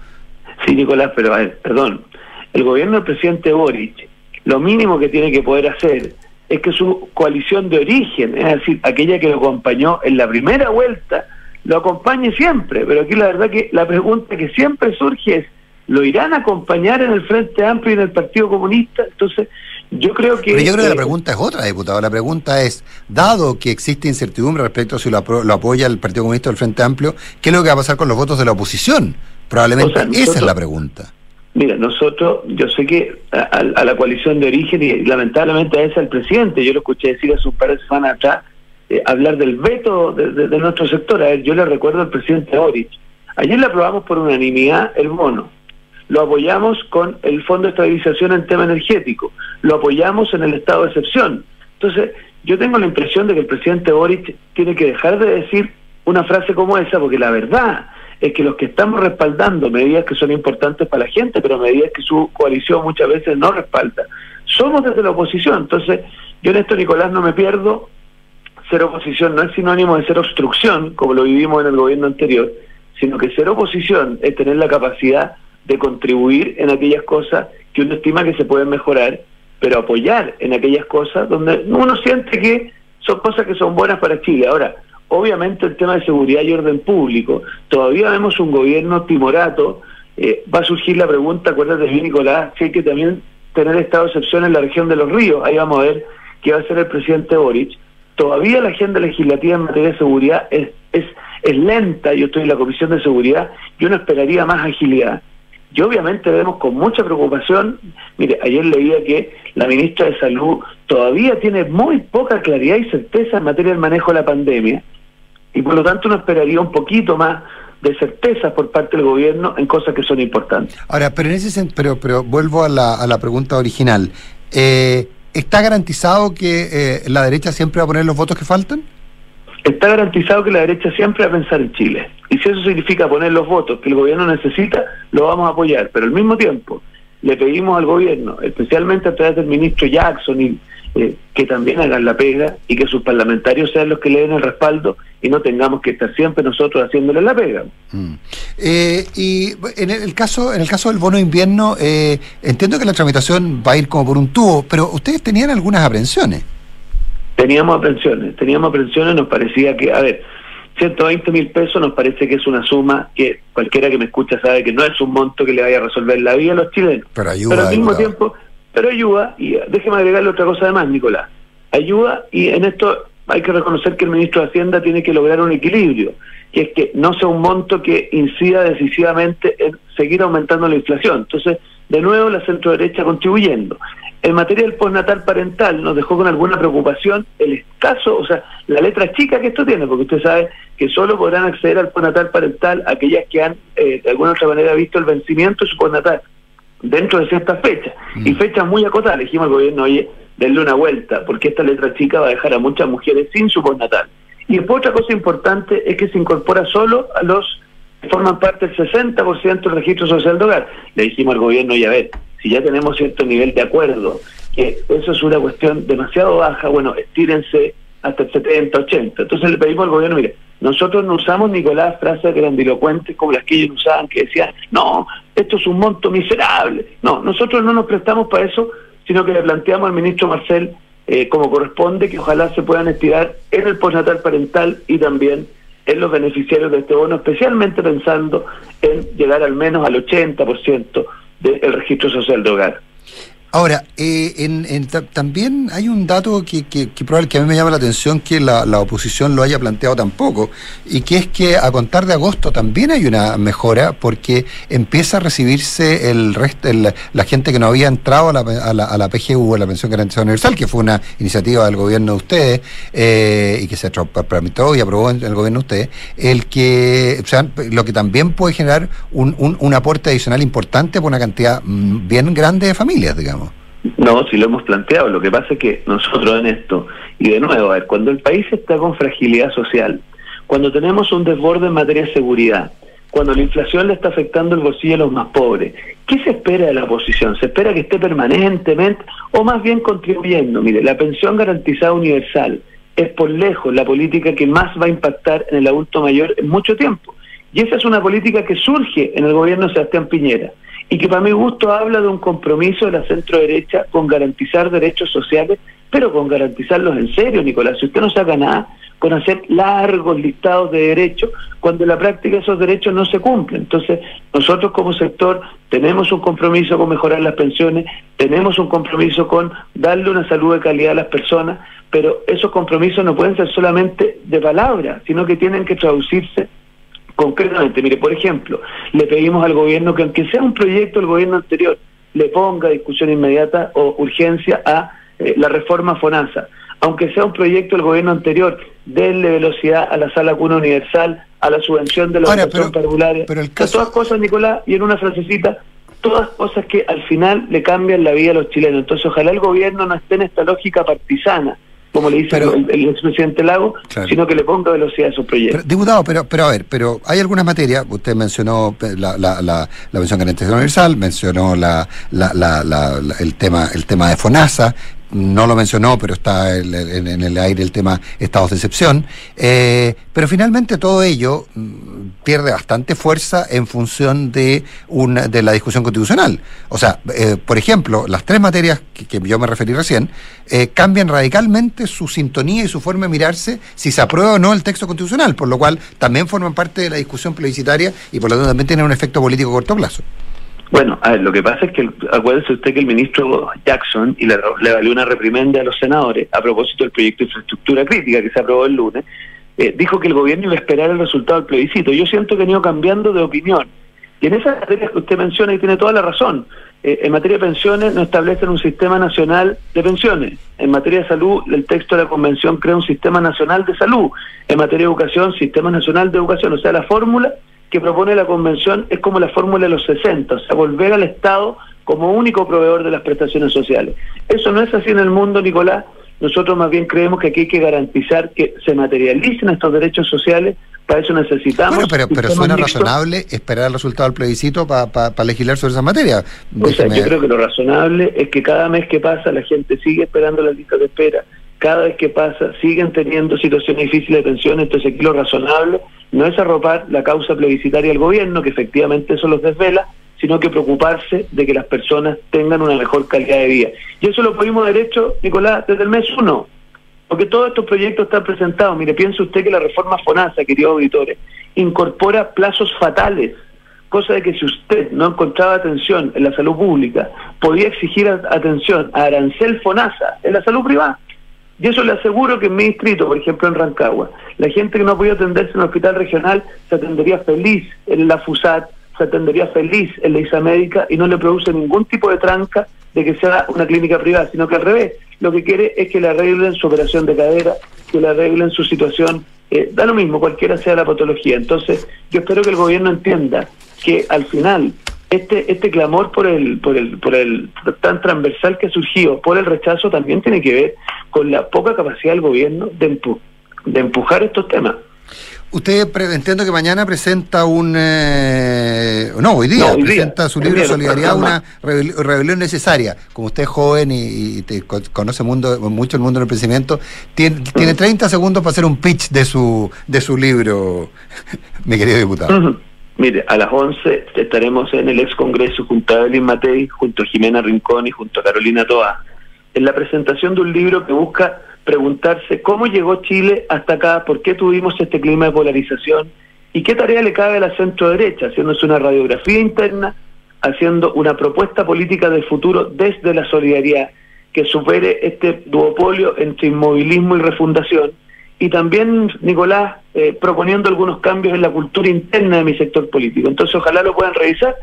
Sí, Nicolás, pero a ver, perdón. El gobierno del presidente Boric, lo mínimo que tiene que poder hacer es que su coalición de origen, es decir, aquella que lo acompañó en la primera vuelta, lo acompañe siempre, pero aquí la verdad que la pregunta que siempre surge es, ¿lo irán a acompañar en el Frente Amplio y en el Partido Comunista? Entonces, yo creo que... Pero yo creo que la pregunta es otra, diputado. La pregunta es, dado que existe incertidumbre respecto a si lo, apoya el Partido Comunista o el Frente Amplio, ¿qué es lo que va a pasar con los votos de la oposición? Probablemente esa es la pregunta. Mira, nosotros, yo sé que a, la coalición de origen, y lamentablemente a ese el presidente, yo lo escuché decir hace un par de semanas atrás, eh, hablar del veto de, nuestro sector. A ver, yo le recuerdo al presidente Boric, Ayer le aprobamos por unanimidad el bono. Lo apoyamos con el Fondo de Estabilización en tema energético. Lo apoyamos en el estado de excepción. Entonces, yo tengo la impresión de que el presidente Boric tiene que dejar de decir una frase como esa, porque la verdad es que los que estamos respaldando medidas que son importantes para la gente, pero medidas que su coalición muchas veces no respalda, somos desde la oposición. Entonces, yo en esto, Nicolás, no me pierdo. Ser oposición no es sinónimo de ser obstrucción, como lo vivimos en el gobierno anterior, sino que ser oposición es tener la capacidad de contribuir en aquellas cosas que uno estima que se pueden mejorar, pero apoyar en aquellas cosas donde uno siente que son cosas que son buenas para Chile. Ahora, obviamente el tema de seguridad y orden público, todavía vemos un gobierno timorato, eh, va a surgir la pregunta, acuérdate bien Nicolás, si hay que también tener estado de excepción en la región de los ríos, ahí vamos a ver qué va a hacer el presidente Boric, todavía la agenda legislativa en materia de seguridad es, es, es lenta, yo estoy en la Comisión de Seguridad, yo no esperaría más agilidad. Y obviamente vemos con mucha preocupación, mire, ayer leía que la ministra de Salud todavía tiene muy poca claridad y certeza en materia del manejo de la pandemia, y por lo tanto uno esperaría un poquito más de certeza por parte del gobierno en cosas que son importantes. Ahora, pero en ese sentido, pero, pero vuelvo a la, a la pregunta original. Eh, ¿Está garantizado que eh, la derecha siempre va a poner los votos que faltan? Está garantizado que la derecha siempre va a pensar en Chile. Y si eso significa poner los votos que el gobierno necesita, lo vamos a apoyar. Pero al mismo tiempo, le pedimos al gobierno, especialmente a través del ministro Jackson y eh, que también hagan la pega y que sus parlamentarios sean los que le den el respaldo y no tengamos que estar siempre nosotros haciéndole la pega. Mm. Eh, y en el caso en el caso del bono invierno, eh, entiendo que la tramitación va a ir como por un tubo, pero ustedes tenían algunas aprensiones. Teníamos aprensiones, teníamos aprensiones, nos parecía que, a ver, 120 mil pesos nos parece que es una suma que cualquiera que me escucha sabe que no es un monto que le vaya a resolver la vida a los chilenos. Pero ayuda. Pero al mismo tiempo pero ayuda, y déjeme agregarle otra cosa además, Nicolás, ayuda y en esto hay que reconocer que el ministro de Hacienda tiene que lograr un equilibrio, que es que no sea un monto que incida decisivamente en seguir aumentando la inflación. Entonces, de nuevo, la centro derecha contribuyendo. En materia del postnatal parental nos dejó con alguna preocupación el escaso, o sea, la letra chica que esto tiene, porque usted sabe que solo podrán acceder al postnatal parental aquellas que han eh, de alguna otra manera visto el vencimiento de su postnatal dentro de ciertas fechas. Y mm. fechas muy acotadas, le dijimos al gobierno, oye, denle una vuelta, porque esta letra chica va a dejar a muchas mujeres sin su postnatal. Y después otra cosa importante es que se incorpora solo a los que forman parte del 60% del registro social de hogar. Le dijimos al gobierno, oye, a ver, si ya tenemos cierto nivel de acuerdo, que eso es una cuestión demasiado baja, bueno, estírense hasta el 70, 80. Entonces le pedimos al gobierno, mire, nosotros no usamos, Nicolás, frases grandilocuentes como las que ellos usaban, que decían, no, esto es un monto miserable. No, nosotros no nos prestamos para eso, sino que le planteamos al ministro Marcel, eh, como corresponde, que ojalá se puedan estirar en el postnatal parental y también en los beneficiarios de este bono, especialmente pensando en llegar al menos al 80% del registro social de hogar. Ahora, eh, en, también hay un dato que, que, que, a mí me llama la atención que la, oposición lo haya planteado tampoco, y que es que a contar de agosto también hay una mejora porque empieza a recibirse el resto, la gente que no había entrado a la, PGU, a la Pensión Garantizada Universal, que fue una iniciativa del gobierno de ustedes eh, y que se tramitó y aprobó en el gobierno de ustedes, el que, o sea, lo que también puede generar un aporte adicional importante por una cantidad mm, bien grande de familias, digamos. No, si lo hemos planteado. Lo que pasa es que nosotros en esto, y de nuevo, a ver, cuando el país está con fragilidad social, cuando tenemos un desborde en materia de seguridad, cuando la inflación le está afectando el bolsillo a los más pobres, ¿qué se espera de la oposición? ¿Se espera que esté permanentemente o más bien contribuyendo? Mire, la pensión garantizada universal es por lejos la política que más va a impactar en el adulto mayor en mucho tiempo. Y esa es una política que surge en el gobierno de Sebastián Piñera y que para mi gusto habla de un compromiso de la centro derecha con garantizar derechos sociales, pero con garantizarlos en serio, Nicolás. Si usted no saca nada con hacer largos listados de derechos, cuando en la práctica esos derechos no se cumplen. Entonces, nosotros como sector tenemos un compromiso con mejorar las pensiones, tenemos un compromiso con darle una salud de calidad a las personas, pero esos compromisos no pueden ser solamente de palabra, sino que tienen que traducirse Concretamente, mire, por ejemplo, le pedimos al gobierno que aunque sea un proyecto del gobierno anterior, le ponga discusión inmediata o urgencia a eh, la reforma FONASA, aunque sea un proyecto del gobierno anterior, denle velocidad a la sala cuna universal, a la subvención de los Ahora, pero- parvularios. pero el O sea, caso- todas cosas, Nicolás, y en una frasecita, todas cosas que al final le cambian la vida a los chilenos. Entonces, ojalá el gobierno no esté en esta lógica partisana, como le dice Pero- el, el expresidente Lago, Claro. sino que le ponga velocidad a esos proyectos. Pero, diputado, pero, pero a ver, pero hay algunas materias, usted mencionó la, la, la, la garantía universal, mencionó la, la- la- el tema el tema de FONASA, no lo mencionó, pero está en, en- el aire el tema estados de excepción, eh, pero finalmente todo ello mm, pierde bastante fuerza en función de, una, de la discusión constitucional. O sea, eh, por ejemplo, las tres materias que, que yo me referí recién eh, cambian radicalmente su sintonía y su forma de mirarse si se aprueba o no el texto constitucional, por lo cual también forman parte de la discusión plebiscitaria y por lo tanto también tienen un efecto político a corto plazo. Bueno, a lo que pasa es que, acuérdese usted que el ministro Jackson, y le, le valió una reprimenda a los senadores a propósito del proyecto de infraestructura crítica que se aprobó el lunes, eh, dijo que el gobierno iba a esperar el resultado del plebiscito. Yo siento que han ido cambiando de opinión. Y en esas materias que usted menciona, y tiene toda la razón, eh, en materia de pensiones no establecen un sistema nacional de pensiones. En materia de salud, el texto de la convención crea un sistema nacional de salud. En materia de educación, sistema nacional de educación. O sea, la fórmula que propone la convención es como la fórmula de los 60, o sea, volver al Estado como único proveedor de las prestaciones sociales. Eso no es así en el mundo, Nicolás. Nosotros más bien creemos que aquí hay que garantizar que se materialicen estos derechos sociales. Para eso necesitamos. Bueno, pero, pero suena razonable esperar el resultado del plebiscito para legislar sobre esa materia. O sea, yo creo que lo razonable es que cada mes que pasa la gente sigue esperando las listas de espera. Cada vez que pasa siguen teniendo situaciones difíciles de pensión. Entonces aquí lo razonable no es arropar la causa plebiscitaria del gobierno, que efectivamente eso los desvela, sino que preocuparse de que las personas tengan una mejor calidad de vida. Y eso lo pudimos haber hecho, Nicolás, desde el mes uno. Porque todos estos proyectos están presentados. Mire, piense usted que la reforma FONASA, queridos auditores, incorpora plazos fatales cosa de que si usted no encontraba atención en la salud pública, podía exigir atención a Arancel Fonasa en la salud privada. Y eso le aseguro que en mi distrito, por ejemplo en Rancagua, la gente que no podía atenderse en el hospital regional se atendería feliz en la FUSAT, se atendería feliz en la ISA médica y no le produce ningún tipo de tranca de que sea una clínica privada, sino que al revés, lo que quiere es que le arreglen su operación de cadera, que le arreglen su situación, eh, da lo mismo, cualquiera sea la patología. Entonces, yo espero que el gobierno entienda que al final este este clamor por el por el por el tan transversal que ha surgido por el rechazo también tiene que ver con la poca capacidad del gobierno de empu- de empujar estos temas. Usted pre- entiendo que mañana presenta un... eh, no, hoy día No, hoy día. presenta su libro día Solidaridad, una rebel- rebelión necesaria. Como usted es joven y, y te co- conoce mundo, mucho el mundo del emprendimiento, tiene, tiene Mm. 30 segundos para hacer un pitch de su, de su libro, *laughs* mi querido diputado. Mire, a las 11 estaremos en el ex congreso junto a Evelyn Matei, junto a Jimena Rincón y junto a Carolina Toa, en la presentación de un libro que busca preguntarse cómo llegó Chile hasta acá, por qué tuvimos este clima de polarización y qué tarea le cabe a la centro derecha, haciéndose una radiografía interna, haciendo una propuesta política del futuro desde la solidaridad que supere este duopolio entre inmovilismo y refundación y también, Nicolás, eh, proponiendo algunos cambios en la cultura interna de mi sector político. Entonces, ojalá lo puedan revisar.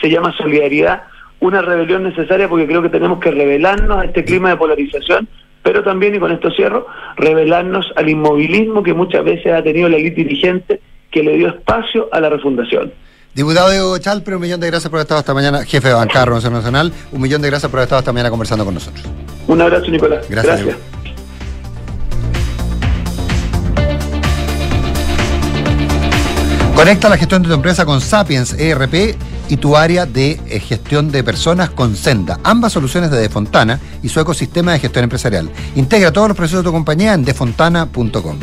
Se llama Solidaridad, una rebelión necesaria porque creo que tenemos que revelarnos a este clima de polarización, pero también, y con esto cierro, revelarnos al inmovilismo que muchas veces ha tenido la élite dirigente que le dio espacio a la refundación. Diputado Diego Chalper, un millón de gracias por haber estado esta mañana, jefe de bancada Nacional, un millón de gracias por haber estado esta mañana conversando con nosotros. Un abrazo, Nicolás. Gracias, Gracias. Conecta la gestión de tu empresa con Sapiens ERP y tu área de eh, gestión de personas con Senda. Ambas soluciones de Defontana y su ecosistema de gestión empresarial. Integra todos los procesos de tu compañía en defontana.com.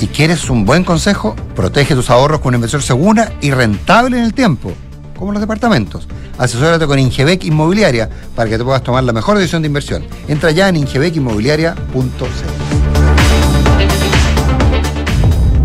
¿Y quieres un buen consejo? Protege tus ahorros con una inversión segura y rentable en el tiempo, como los departamentos. Asesórate con Ingebec Inmobiliaria para que te puedas tomar la mejor decisión de inversión. Entra ya en ingebecinmobiliaria.cl.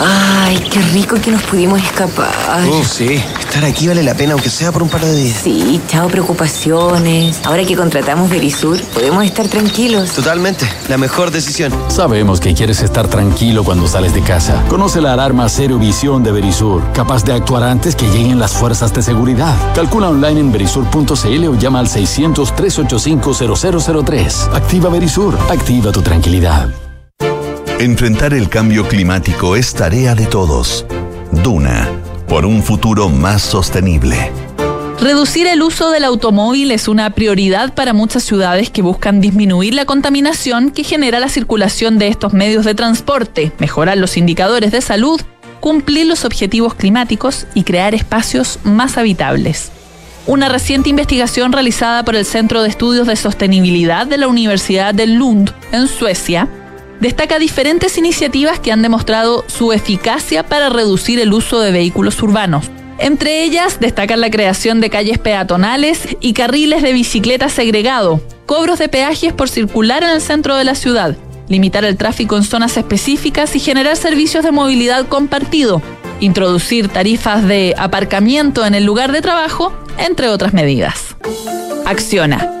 Ay, qué rico que nos pudimos escapar. Oh, sí. Estar aquí vale la pena, aunque sea por un par de días. Sí, chao preocupaciones. Ahora que contratamos Verisur, podemos estar tranquilos. Totalmente. La mejor decisión. Sabemos que quieres estar tranquilo cuando sales de casa. Conoce la alarma Cero Visión de Verisur, capaz de actuar antes que lleguen las fuerzas de seguridad. Calcula online en verisur.cl o llama al 600-385-0003. Activa Verisur. Activa tu tranquilidad. Enfrentar el cambio climático es tarea de todos. Duna, por un futuro más sostenible. Reducir el uso del automóvil es una prioridad para muchas ciudades que buscan disminuir la contaminación que genera la circulación de estos medios de transporte, mejorar los indicadores de salud, cumplir los objetivos climáticos y crear espacios más habitables. Una reciente investigación realizada por el Centro de Estudios de Sostenibilidad de la Universidad de Lund, en Suecia, destaca diferentes iniciativas que han demostrado su eficacia para reducir el uso de vehículos urbanos. Entre ellas destacan la creación de calles peatonales y carriles de bicicleta segregado, cobros de peajes por circular en el centro de la ciudad, limitar el tráfico en zonas específicas y generar servicios de movilidad compartido, introducir tarifas de aparcamiento en el lugar de trabajo, entre otras medidas. Acciona,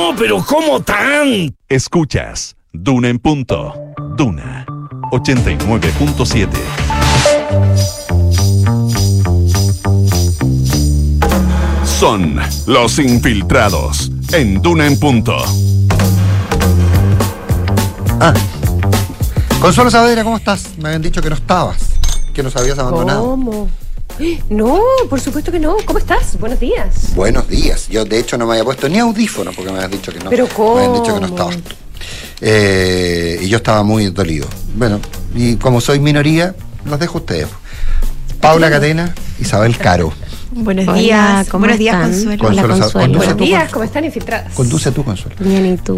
pero ¿cómo tan? Escuchas Duna en punto. Duna 89.7. Son los infiltrados en Duna en punto. Ah. Consuelo Saavedra, ¿cómo estás? Me habían dicho que no estabas, que nos habías abandonado. ¿Cómo? No, por supuesto que no. ¿Cómo estás? Buenos días. Buenos días. Yo de hecho no me había puesto ni audífono porque me habías dicho que no. Pero Me habían dicho que no ¿cómo? estabas tú. Eh, y yo estaba muy dolido. Bueno, y como soy minoría, los dejo a ustedes. Paula Catena, Isabel Caro. Buenos Hola, días. ¿cómo Buenos días, están? Consuelo. Consuelo, Hola, Buenos tú, días, ¿cómo están infiltradas? Conduce tú, Consuelo. Bien, ¿y tú?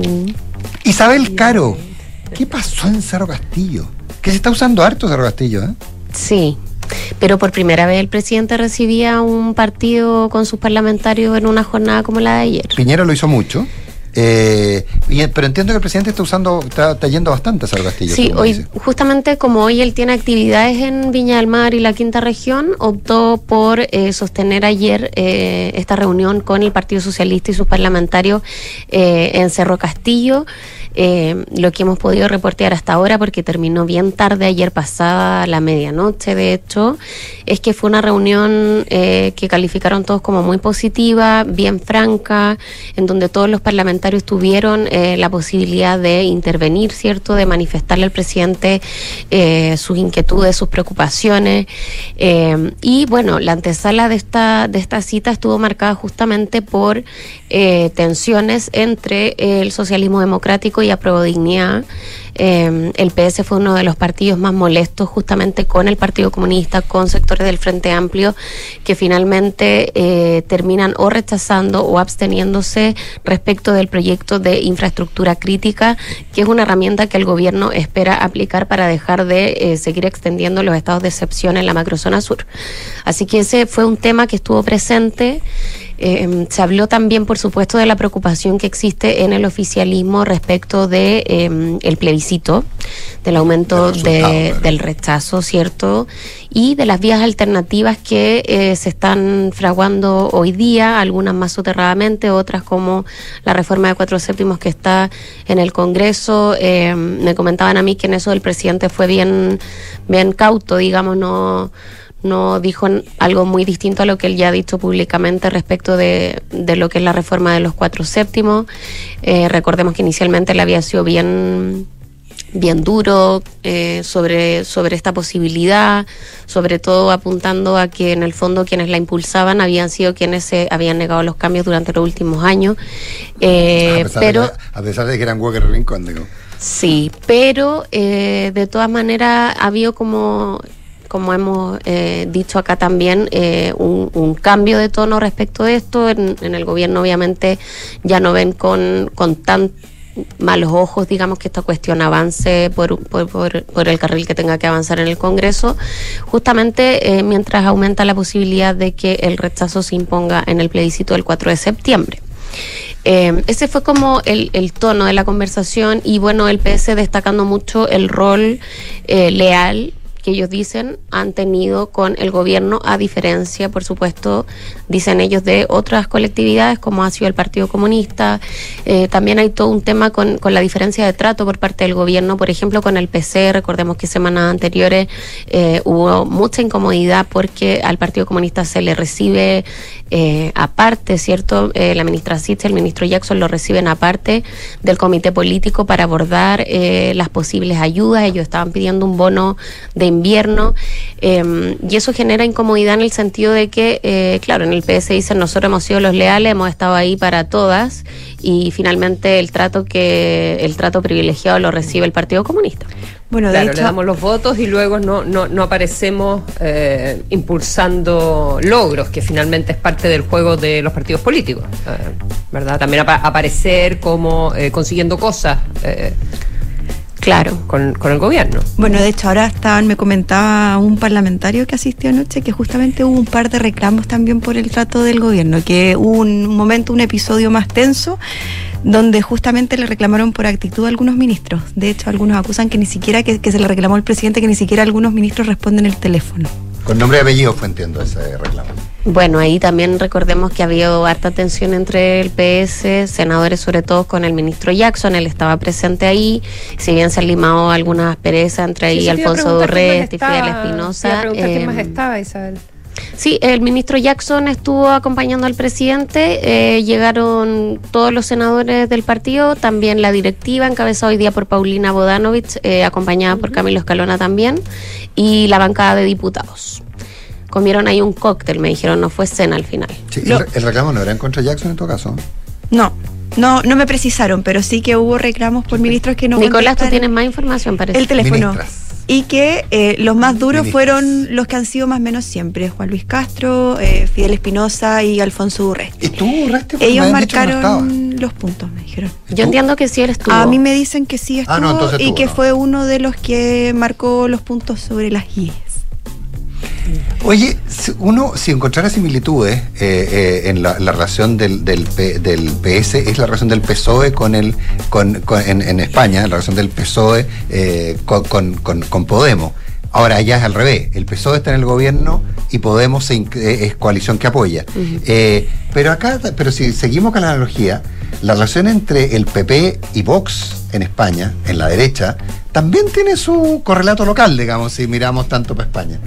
Isabel Caro, ¿qué pasó en Cerro Castillo? Que se está usando harto Cerro Castillo, ¿eh? Sí, pero por primera vez el presidente recibía un partido con sus parlamentarios en una jornada como la de ayer. Piñera lo hizo mucho. Eh, y- pero entiendo que el presidente está usando, está, está yendo bastante a Cerro Castillo. Sí, hoy, dice. justamente como hoy él tiene actividades en Viña del Mar y la Quinta Región, optó por eh, sostener ayer eh, esta reunión con el Partido Socialista y sus parlamentarios eh, en Cerro Castillo. Eh, lo que hemos podido reportear hasta ahora, porque terminó bien tarde ayer pasada la medianoche, de hecho, es que fue una reunión eh, que calificaron todos como muy positiva, bien franca, en donde todos los parlamentarios tuvieron eh, la posibilidad de intervenir, ¿cierto? De manifestarle al presidente eh, sus inquietudes, sus preocupaciones. Eh, y bueno, la antesala de esta, de esta cita estuvo marcada justamente por eh, tensiones entre el socialismo democrático y Apruebo Dignidad. Eh, el PS fue uno de los partidos más molestos justamente con el Partido Comunista, con sectores del Frente Amplio, que finalmente eh, terminan o rechazando o absteniéndose respecto del proyecto de infraestructura crítica, que es una herramienta que el gobierno espera aplicar para dejar de eh, seguir extendiendo los estados de excepción en la macrozona sur. Así que ese fue un tema que estuvo presente. Eh, se habló también, por supuesto, de la preocupación que existe en el oficialismo respecto de eh, el plebiscito, del aumento Del de- del rechazo, ¿cierto? Y de las vías alternativas que eh, se están fraguando hoy día, algunas más soterradamente, otras como la reforma de cuatro séptimos que está en el Congreso. Eh, me comentaban a mí que en eso el presidente fue bien, bien cauto, digamos, no no dijo algo muy distinto a lo que él ya ha dicho públicamente respecto de, de lo que es la reforma de los cuatro séptimos. Eh, recordemos que inicialmente él había sido bien bien duro eh, sobre, sobre esta posibilidad, sobre todo apuntando a que en el fondo quienes la impulsaban habían sido quienes se habían negado los cambios durante los últimos años. Eh, a, pesar pero de que, a pesar de que eran Walker Rincón, digo. Sí, pero eh, de todas maneras ha habido como como hemos eh, dicho acá también, eh, un, cambio de tono respecto de esto. En, en el gobierno obviamente ya no ven con, con tan malos ojos, digamos, que esta cuestión avance por, por, por- por el carril que tenga que avanzar en el Congreso, justamente eh, mientras aumenta la posibilidad de que el rechazo se imponga en el plebiscito del 4 de septiembre. Eh, ese fue como el, el tono de la conversación y bueno, el PS destacando mucho el rol eh, leal que ellos dicen han tenido con el gobierno, a diferencia, por supuesto, dicen ellos, de otras colectividades, como ha sido el Partido Comunista. Eh, también hay todo un tema con, con la diferencia de trato por parte del gobierno, por ejemplo, con el PC. Recordemos que semanas anteriores eh, hubo mucha incomodidad porque al Partido Comunista se le recibe eh, aparte, ¿cierto? Eh, la ministra Sitz el ministro Jackson lo reciben aparte del comité político para abordar las posibles ayudas. Ellos estaban pidiendo un bono de invierno eh, y eso genera incomodidad en el sentido de que, eh, claro, en el PS dicen nosotros hemos sido los leales, hemos estado ahí para todas y finalmente el trato que el trato privilegiado lo recibe el Partido Comunista. Bueno, de claro, hecho, le damos los votos y luego no, no, no aparecemos eh, impulsando logros, que finalmente es parte del juego de los partidos políticos, eh, ¿verdad? También apa- aparecer como eh, consiguiendo cosas. Claro. Con, con el gobierno. Bueno, de hecho, ahora estaban, me comentaba un parlamentario que asistió anoche que justamente hubo un par de reclamos también por el trato del gobierno, que hubo un momento, un episodio más tenso, donde justamente le reclamaron por actitud a algunos ministros. De hecho, algunos acusan que ni siquiera que, que se le reclamó al presidente, que ni siquiera algunos ministros responden el teléfono. Con nombre y apellido fue, entiendo, ese reclamo. Bueno, ahí también recordemos que ha habido harta tensión entre el PS, senadores sobre todo con el ministro Jackson, él estaba presente ahí, si bien se han limado algunas asperezas entre ahí Sí, Alfonso y Fidel Espinosa. quién más eh, estaba, Isabel. Sí, el ministro Jackson estuvo acompañando al presidente, eh, llegaron todos los senadores del partido, también la directiva, encabezada hoy día por Paulina Bodanovich, eh, acompañada por Camilo Escalona también, y la bancada de diputados. Comieron ahí un cóctel, me dijeron, no fue cena al final. Sí, el, el reclamo no era en contra de Jackson en todo caso. No, no, no me precisaron, pero sí que hubo reclamos por ministros que no Nicolás, tú tienes más información, parece. el teléfono. Ministras. Y que eh, los más duros Ministras. fueron los que han sido más o menos siempre, Juan Luis Castro, eh, Fidel Espinosa y Alfonso Urresti. ¿Y tú, Urresti? Ellos no marcaron los puntos, me dijeron. Yo entiendo que sí él estuvo. A mí me dicen que sí estuvo Ah, no, entonces y que no. fue uno de los que marcó los puntos sobre las IES. Oye, uno, si encontrara similitudes eh, eh, en la, la relación del, del, P- del PS, es la relación del PSOE con el, con, con- en, en España, la relación del PSOE eh, con, con- Podemos. Ahora ya es al revés, el PSOE está en el gobierno y Podemos se es coalición que apoya. Pero acá, pero si seguimos con la analogía, la relación entre el PP y Vox en España, en la derecha, también tiene su correlato local, digamos, si miramos tanto para España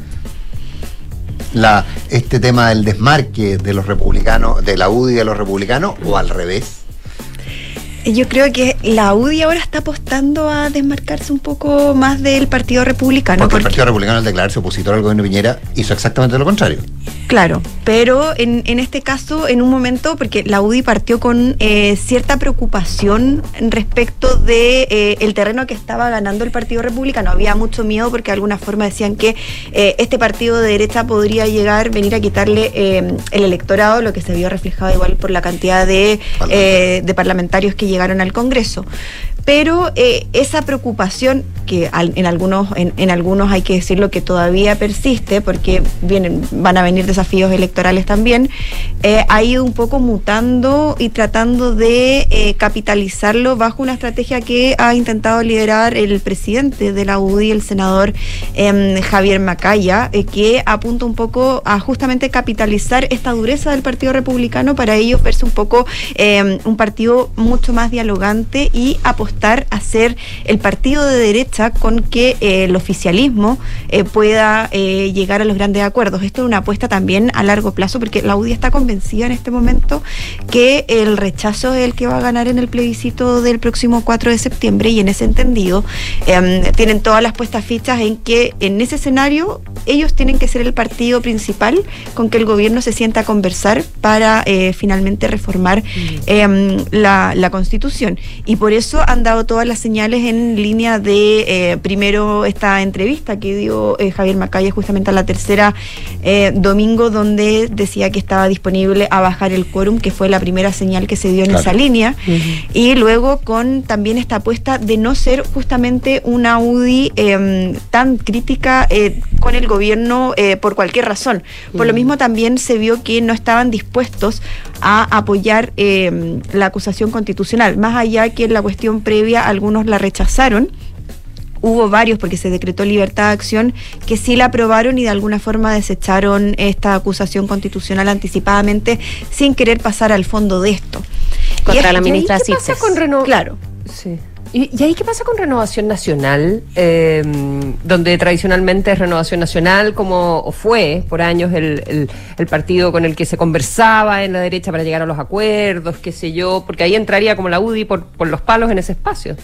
la, este tema del desmarque de los republicanos, de la UDI de los republicanos, o al revés. Yo creo que la UDI ahora está apostando a desmarcarse un poco más del Partido Republicano. Porque el porque- Partido Republicano, al declararse opositor al gobierno de Piñera, hizo exactamente lo contrario. Claro, pero en, en este caso, en un momento, porque la UDI partió con eh, cierta preocupación respecto de eh, el terreno que estaba ganando el Partido Republicano. Había mucho miedo porque de alguna forma decían que eh, este partido de derecha podría llegar, venir a quitarle el electorado, lo que se vio reflejado igual por la cantidad de, de parlamentarios que llegaron al Congreso. Pero eh, esa preocupación que en algunos en, algunos hay que decirlo que todavía persiste porque vienen van a venir desafíos electorales también eh, ha ido un poco mutando y tratando de eh, capitalizarlo bajo una estrategia que ha intentado liderar el presidente de la UDI el senador em, Javier Macaya que apunta un poco a justamente capitalizar esta dureza del Partido Republicano. Para ellos verse un poco em, un partido mucho más dialogante y apostar a ser el partido de derecha con que eh, el oficialismo eh, pueda eh, llegar a los grandes acuerdos. Esto es una apuesta también a largo plazo porque la UDI está convencida en este momento que el rechazo es el que va a ganar en el plebiscito del próximo 4 de septiembre y en ese entendido em, tienen todas las puestas fichas en que en ese escenario ellos tienen que ser el partido principal con que el gobierno se sienta a conversar para eh, finalmente reformar em, la, la constitución. Y por eso han dado todas las señales en línea de, eh, primero, esta entrevista que dio eh, Javier Macaya justamente a la tercera eh, domingo, donde decía que estaba disponible a bajar el quórum, que fue la primera señal que se dio en Claro. esa línea. Y luego con también esta apuesta de no ser justamente una UDI em, tan crítica eh, con el gobierno eh, por cualquier razón. Por lo mismo también se vio que no estaban dispuestos a apoyar em, la acusación constitucional, más allá que en la cuestión previa algunos la rechazaron. Hubo varios, porque se decretó libertad de acción, que sí la aprobaron y de alguna forma desecharon esta acusación constitucional anticipadamente sin querer pasar al fondo de esto. Contra Y la ministra ¿Qué pasa con Reno- Claro. Sí. ¿Y, ahí qué pasa con Renovación Nacional? Eh, donde tradicionalmente es Renovación Nacional, como fue por años el, el- partido con el que se conversaba en la derecha para llegar a los acuerdos, qué sé yo, porque ahí entraría como la UDI por, por los palos en ese espacio.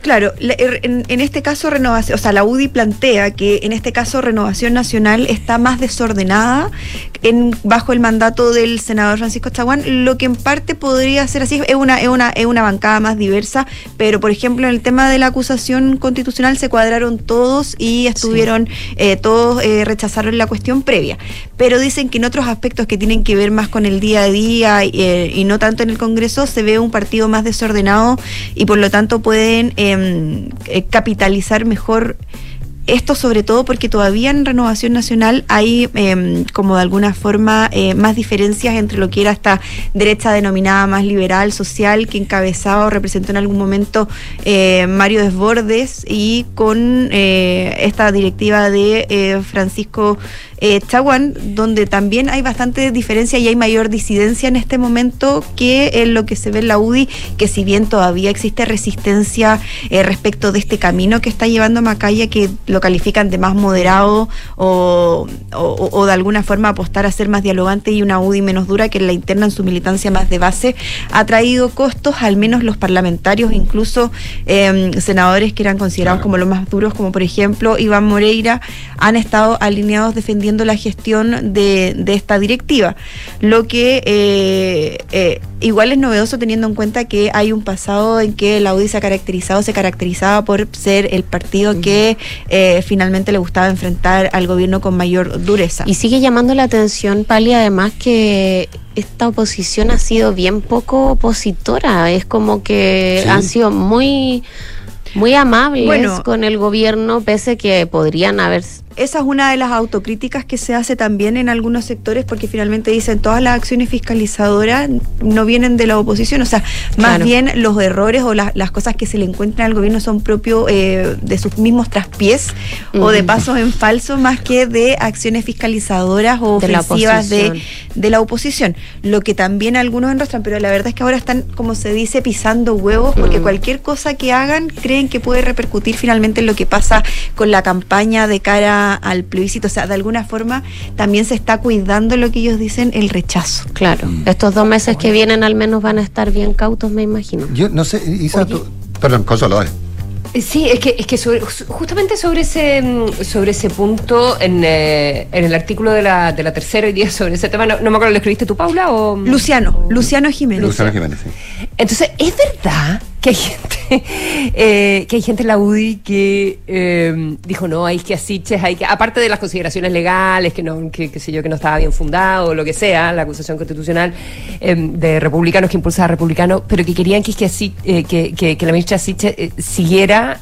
Claro, la- er- en, en este caso renovación, o sea, la UDI plantea que en este caso Renovación Nacional está más desordenada en, bajo el mandato del senador Francisco Chaguán, lo que en parte podría ser así, es una, es una, es una bancada más diversa, pero por ejemplo en el tema de la acusación constitucional se cuadraron todos y estuvieron, eh, todos eh, rechazaron la cuestión previa, pero dicen que en otros aspectos que tienen que ver más con el día a día eh, y no tanto en el Congreso se ve un partido más desordenado y por lo tanto pueden em, eh, capitalizar mejor esto sobre todo porque todavía en Renovación Nacional hay em, como de alguna forma eh, más diferencias entre lo que era esta derecha denominada más liberal, social, que encabezaba o representó en algún momento eh, Mario Desbordes y con eh, esta directiva de Francisco eh, Chaguán, donde también hay bastante diferencia y hay mayor disidencia en este momento que en lo que se ve en la UDI, que si bien todavía existe resistencia eh, respecto de este camino que está llevando Macaya, que lo califican de más moderado o, o- o de alguna forma apostar a ser más dialogante y una UDI menos dura que la interna en su militancia más de base, ha traído costos, al menos los parlamentarios, incluso eh, senadores que eran considerados como los más duros, como por ejemplo Iván Moreira, han estado alineados defendiendo la gestión de, de esta directiva. Lo que eh, eh, igual es novedoso teniendo en cuenta que hay un pasado en que la UDI se ha caracterizado, se caracterizaba por ser el partido que eh, finalmente le gustaba enfrentar al gobierno con mayor dureza. Y sigue llamando la atención, Pali, además que esta oposición ha sido bien poco opositora. Es como que Sí. han sido muy, muy amables Bueno. con el gobierno, pese que podrían haber esa es una de las autocríticas que se hace también en algunos sectores porque finalmente dicen todas las acciones fiscalizadoras no vienen de la oposición, o sea, más Claro. bien los errores o la- las cosas que se le encuentran al gobierno son propios eh, de sus mismos traspiés o de pasos en falso más que de acciones fiscalizadoras o De la ofensivas de la oposición. Lo que también algunos enrostran, pero la verdad es que ahora están, como se dice, pisando huevos porque Mm. cualquier cosa que hagan creen que puede repercutir finalmente en lo que pasa con la campaña de cara al plebiscito. O sea, de alguna forma también se está cuidando lo que ellos dicen, el rechazo. Claro, estos dos meses que vienen al menos van a estar bien cautos, me imagino. Yo no sé, Isa, tú- perdón, Consuelo, dale. Eh, Sí, es que, es que sobre- justamente sobre ese mm, sobre ese punto, en, eh, en el artículo de la, de la tercera hoy día sobre ese tema, no, no me acuerdo, ¿lo escribiste tú, Paula? O... Luciano, Luciano Jiménez. Luciano Jiménez, sí. Entonces, ¿es verdad que hay gente *laughs* eh, que hay gente en la UDI que eh, dijo, no, hay que asiches, hay que, aparte de las consideraciones legales, que no, que, que yo, que no estaba bien fundado, lo que sea, la acusación constitucional eh, de republicanos que impulsaba a republicanos, pero que querían que, que, eh, que, que, la ministra Siche eh, siguiera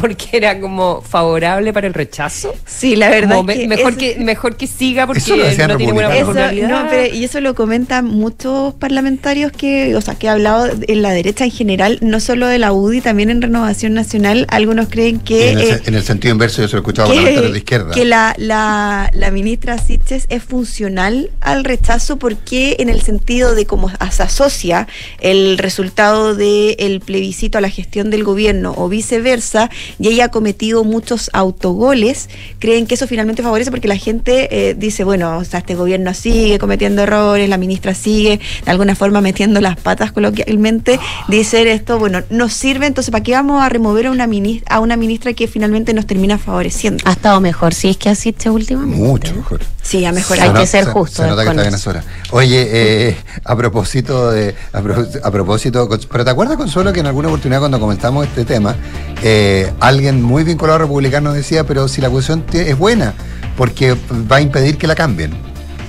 porque era como favorable para el rechazo. Sí, la verdad Como es me- que mejor que mejor que siga porque no tiene buena. Eso, personalidad. no, pero- y eso lo comentan muchos parlamentarios que, o sea, que ha hablado en la derecha en general, no solo de la UDI, también en Renovación Nacional. Algunos creen que en, el, eh, en el sentido inverso, yo se lo he escuchado a que, parlamentarios de izquierda. que la, la, la ministra Siches es funcional al rechazo porque en el sentido de cómo se asocia el resultado del plebiscito a la gestión del gobierno o viceversa, y ella ha cometido muchos autogoles, creen que eso finalmente favorece porque la gente eh, dice, bueno, o sea, este gobierno sigue cometiendo errores, la ministra sigue de alguna forma metiendo las patas coloquialmente, dicen esto, bueno, nos sirve, entonces ¿para qué vamos a remover a una ministra, a una ministra que finalmente nos termina favoreciendo? Ha estado mejor, si es que asiste últimamente. Mucho mejor. Sí, ha Hay mejorado. que ser se- justo Se nota que está bien eso. a horas. Oye, eh, a propósito de. A, pro- a propósito. Pero ¿te acuerdas, Consuelo, que en alguna oportunidad cuando comentamos este tema, eh, alguien muy vinculado a republicanos decía, pero si la acusación es buena, porque va a impedir que la cambien.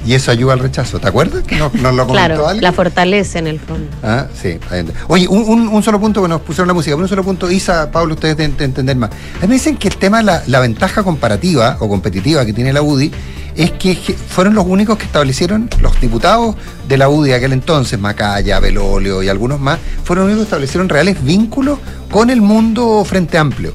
Y eso ayuda al rechazo. ¿Te acuerdas? que ¿Nos, nos lo comentó Claro, alguien? la fortalece en el fondo. Ah, sí. Oye, un, un- un solo punto que nos pusieron la música, pero un solo punto, Isa, Pablo, ustedes deben de entender más. A mí me dicen que el tema, la, la ventaja comparativa o competitiva que tiene la UDI es que fueron los únicos que establecieron, los diputados de la UDI de aquel entonces, Macaya, Belolio y algunos más, fueron los únicos que establecieron reales vínculos con el mundo Frente Amplio.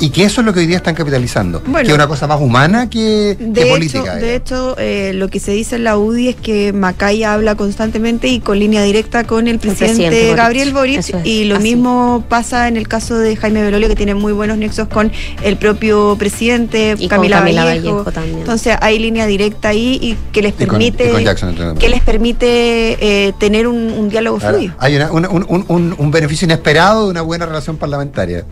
Y que eso es lo que hoy día están capitalizando. Bueno. que es una cosa más humana que, que De hecho, política. de hecho eh, lo que se dice en la UDI es que Macaya habla constantemente y con línea directa con el presidente. Gabriel Boric es, y lo así. mismo pasa en el caso de Jaime Belolio que tiene muy buenos nexos con el propio presidente Y con Camila, Camila Vallejo. Vallejo también. Entonces hay línea directa ahí y que les Y con- permite y con Jackson, que les permite eh, tener un, un diálogo Claro, fluido. hay una- una- un, un- un- un beneficio inesperado de una buena relación parlamentaria.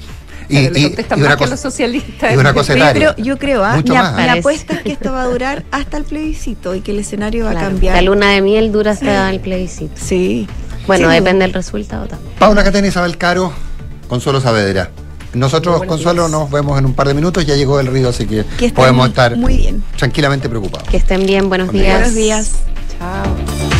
Y, Pero le y- contestan y una más que a cosa- los socialistas. y una cosa etaria. pero yo creo, ¿ah? Parece. apuesta es que esto va a durar hasta el plebiscito y que el escenario va a cambiar. La luna de miel dura hasta el plebiscito. Sí. Bueno, Sí, depende del resultado también. Paula Catena, Isabel Caro, Consuelo Saavedra. Nosotros, Consuelo, nos vemos en un par de minutos. Ya llegó el río, así que, Que podemos estar muy bien. tranquilamente preocupados. Que estén bien, buenos Buenos días. Buenos días. Chao.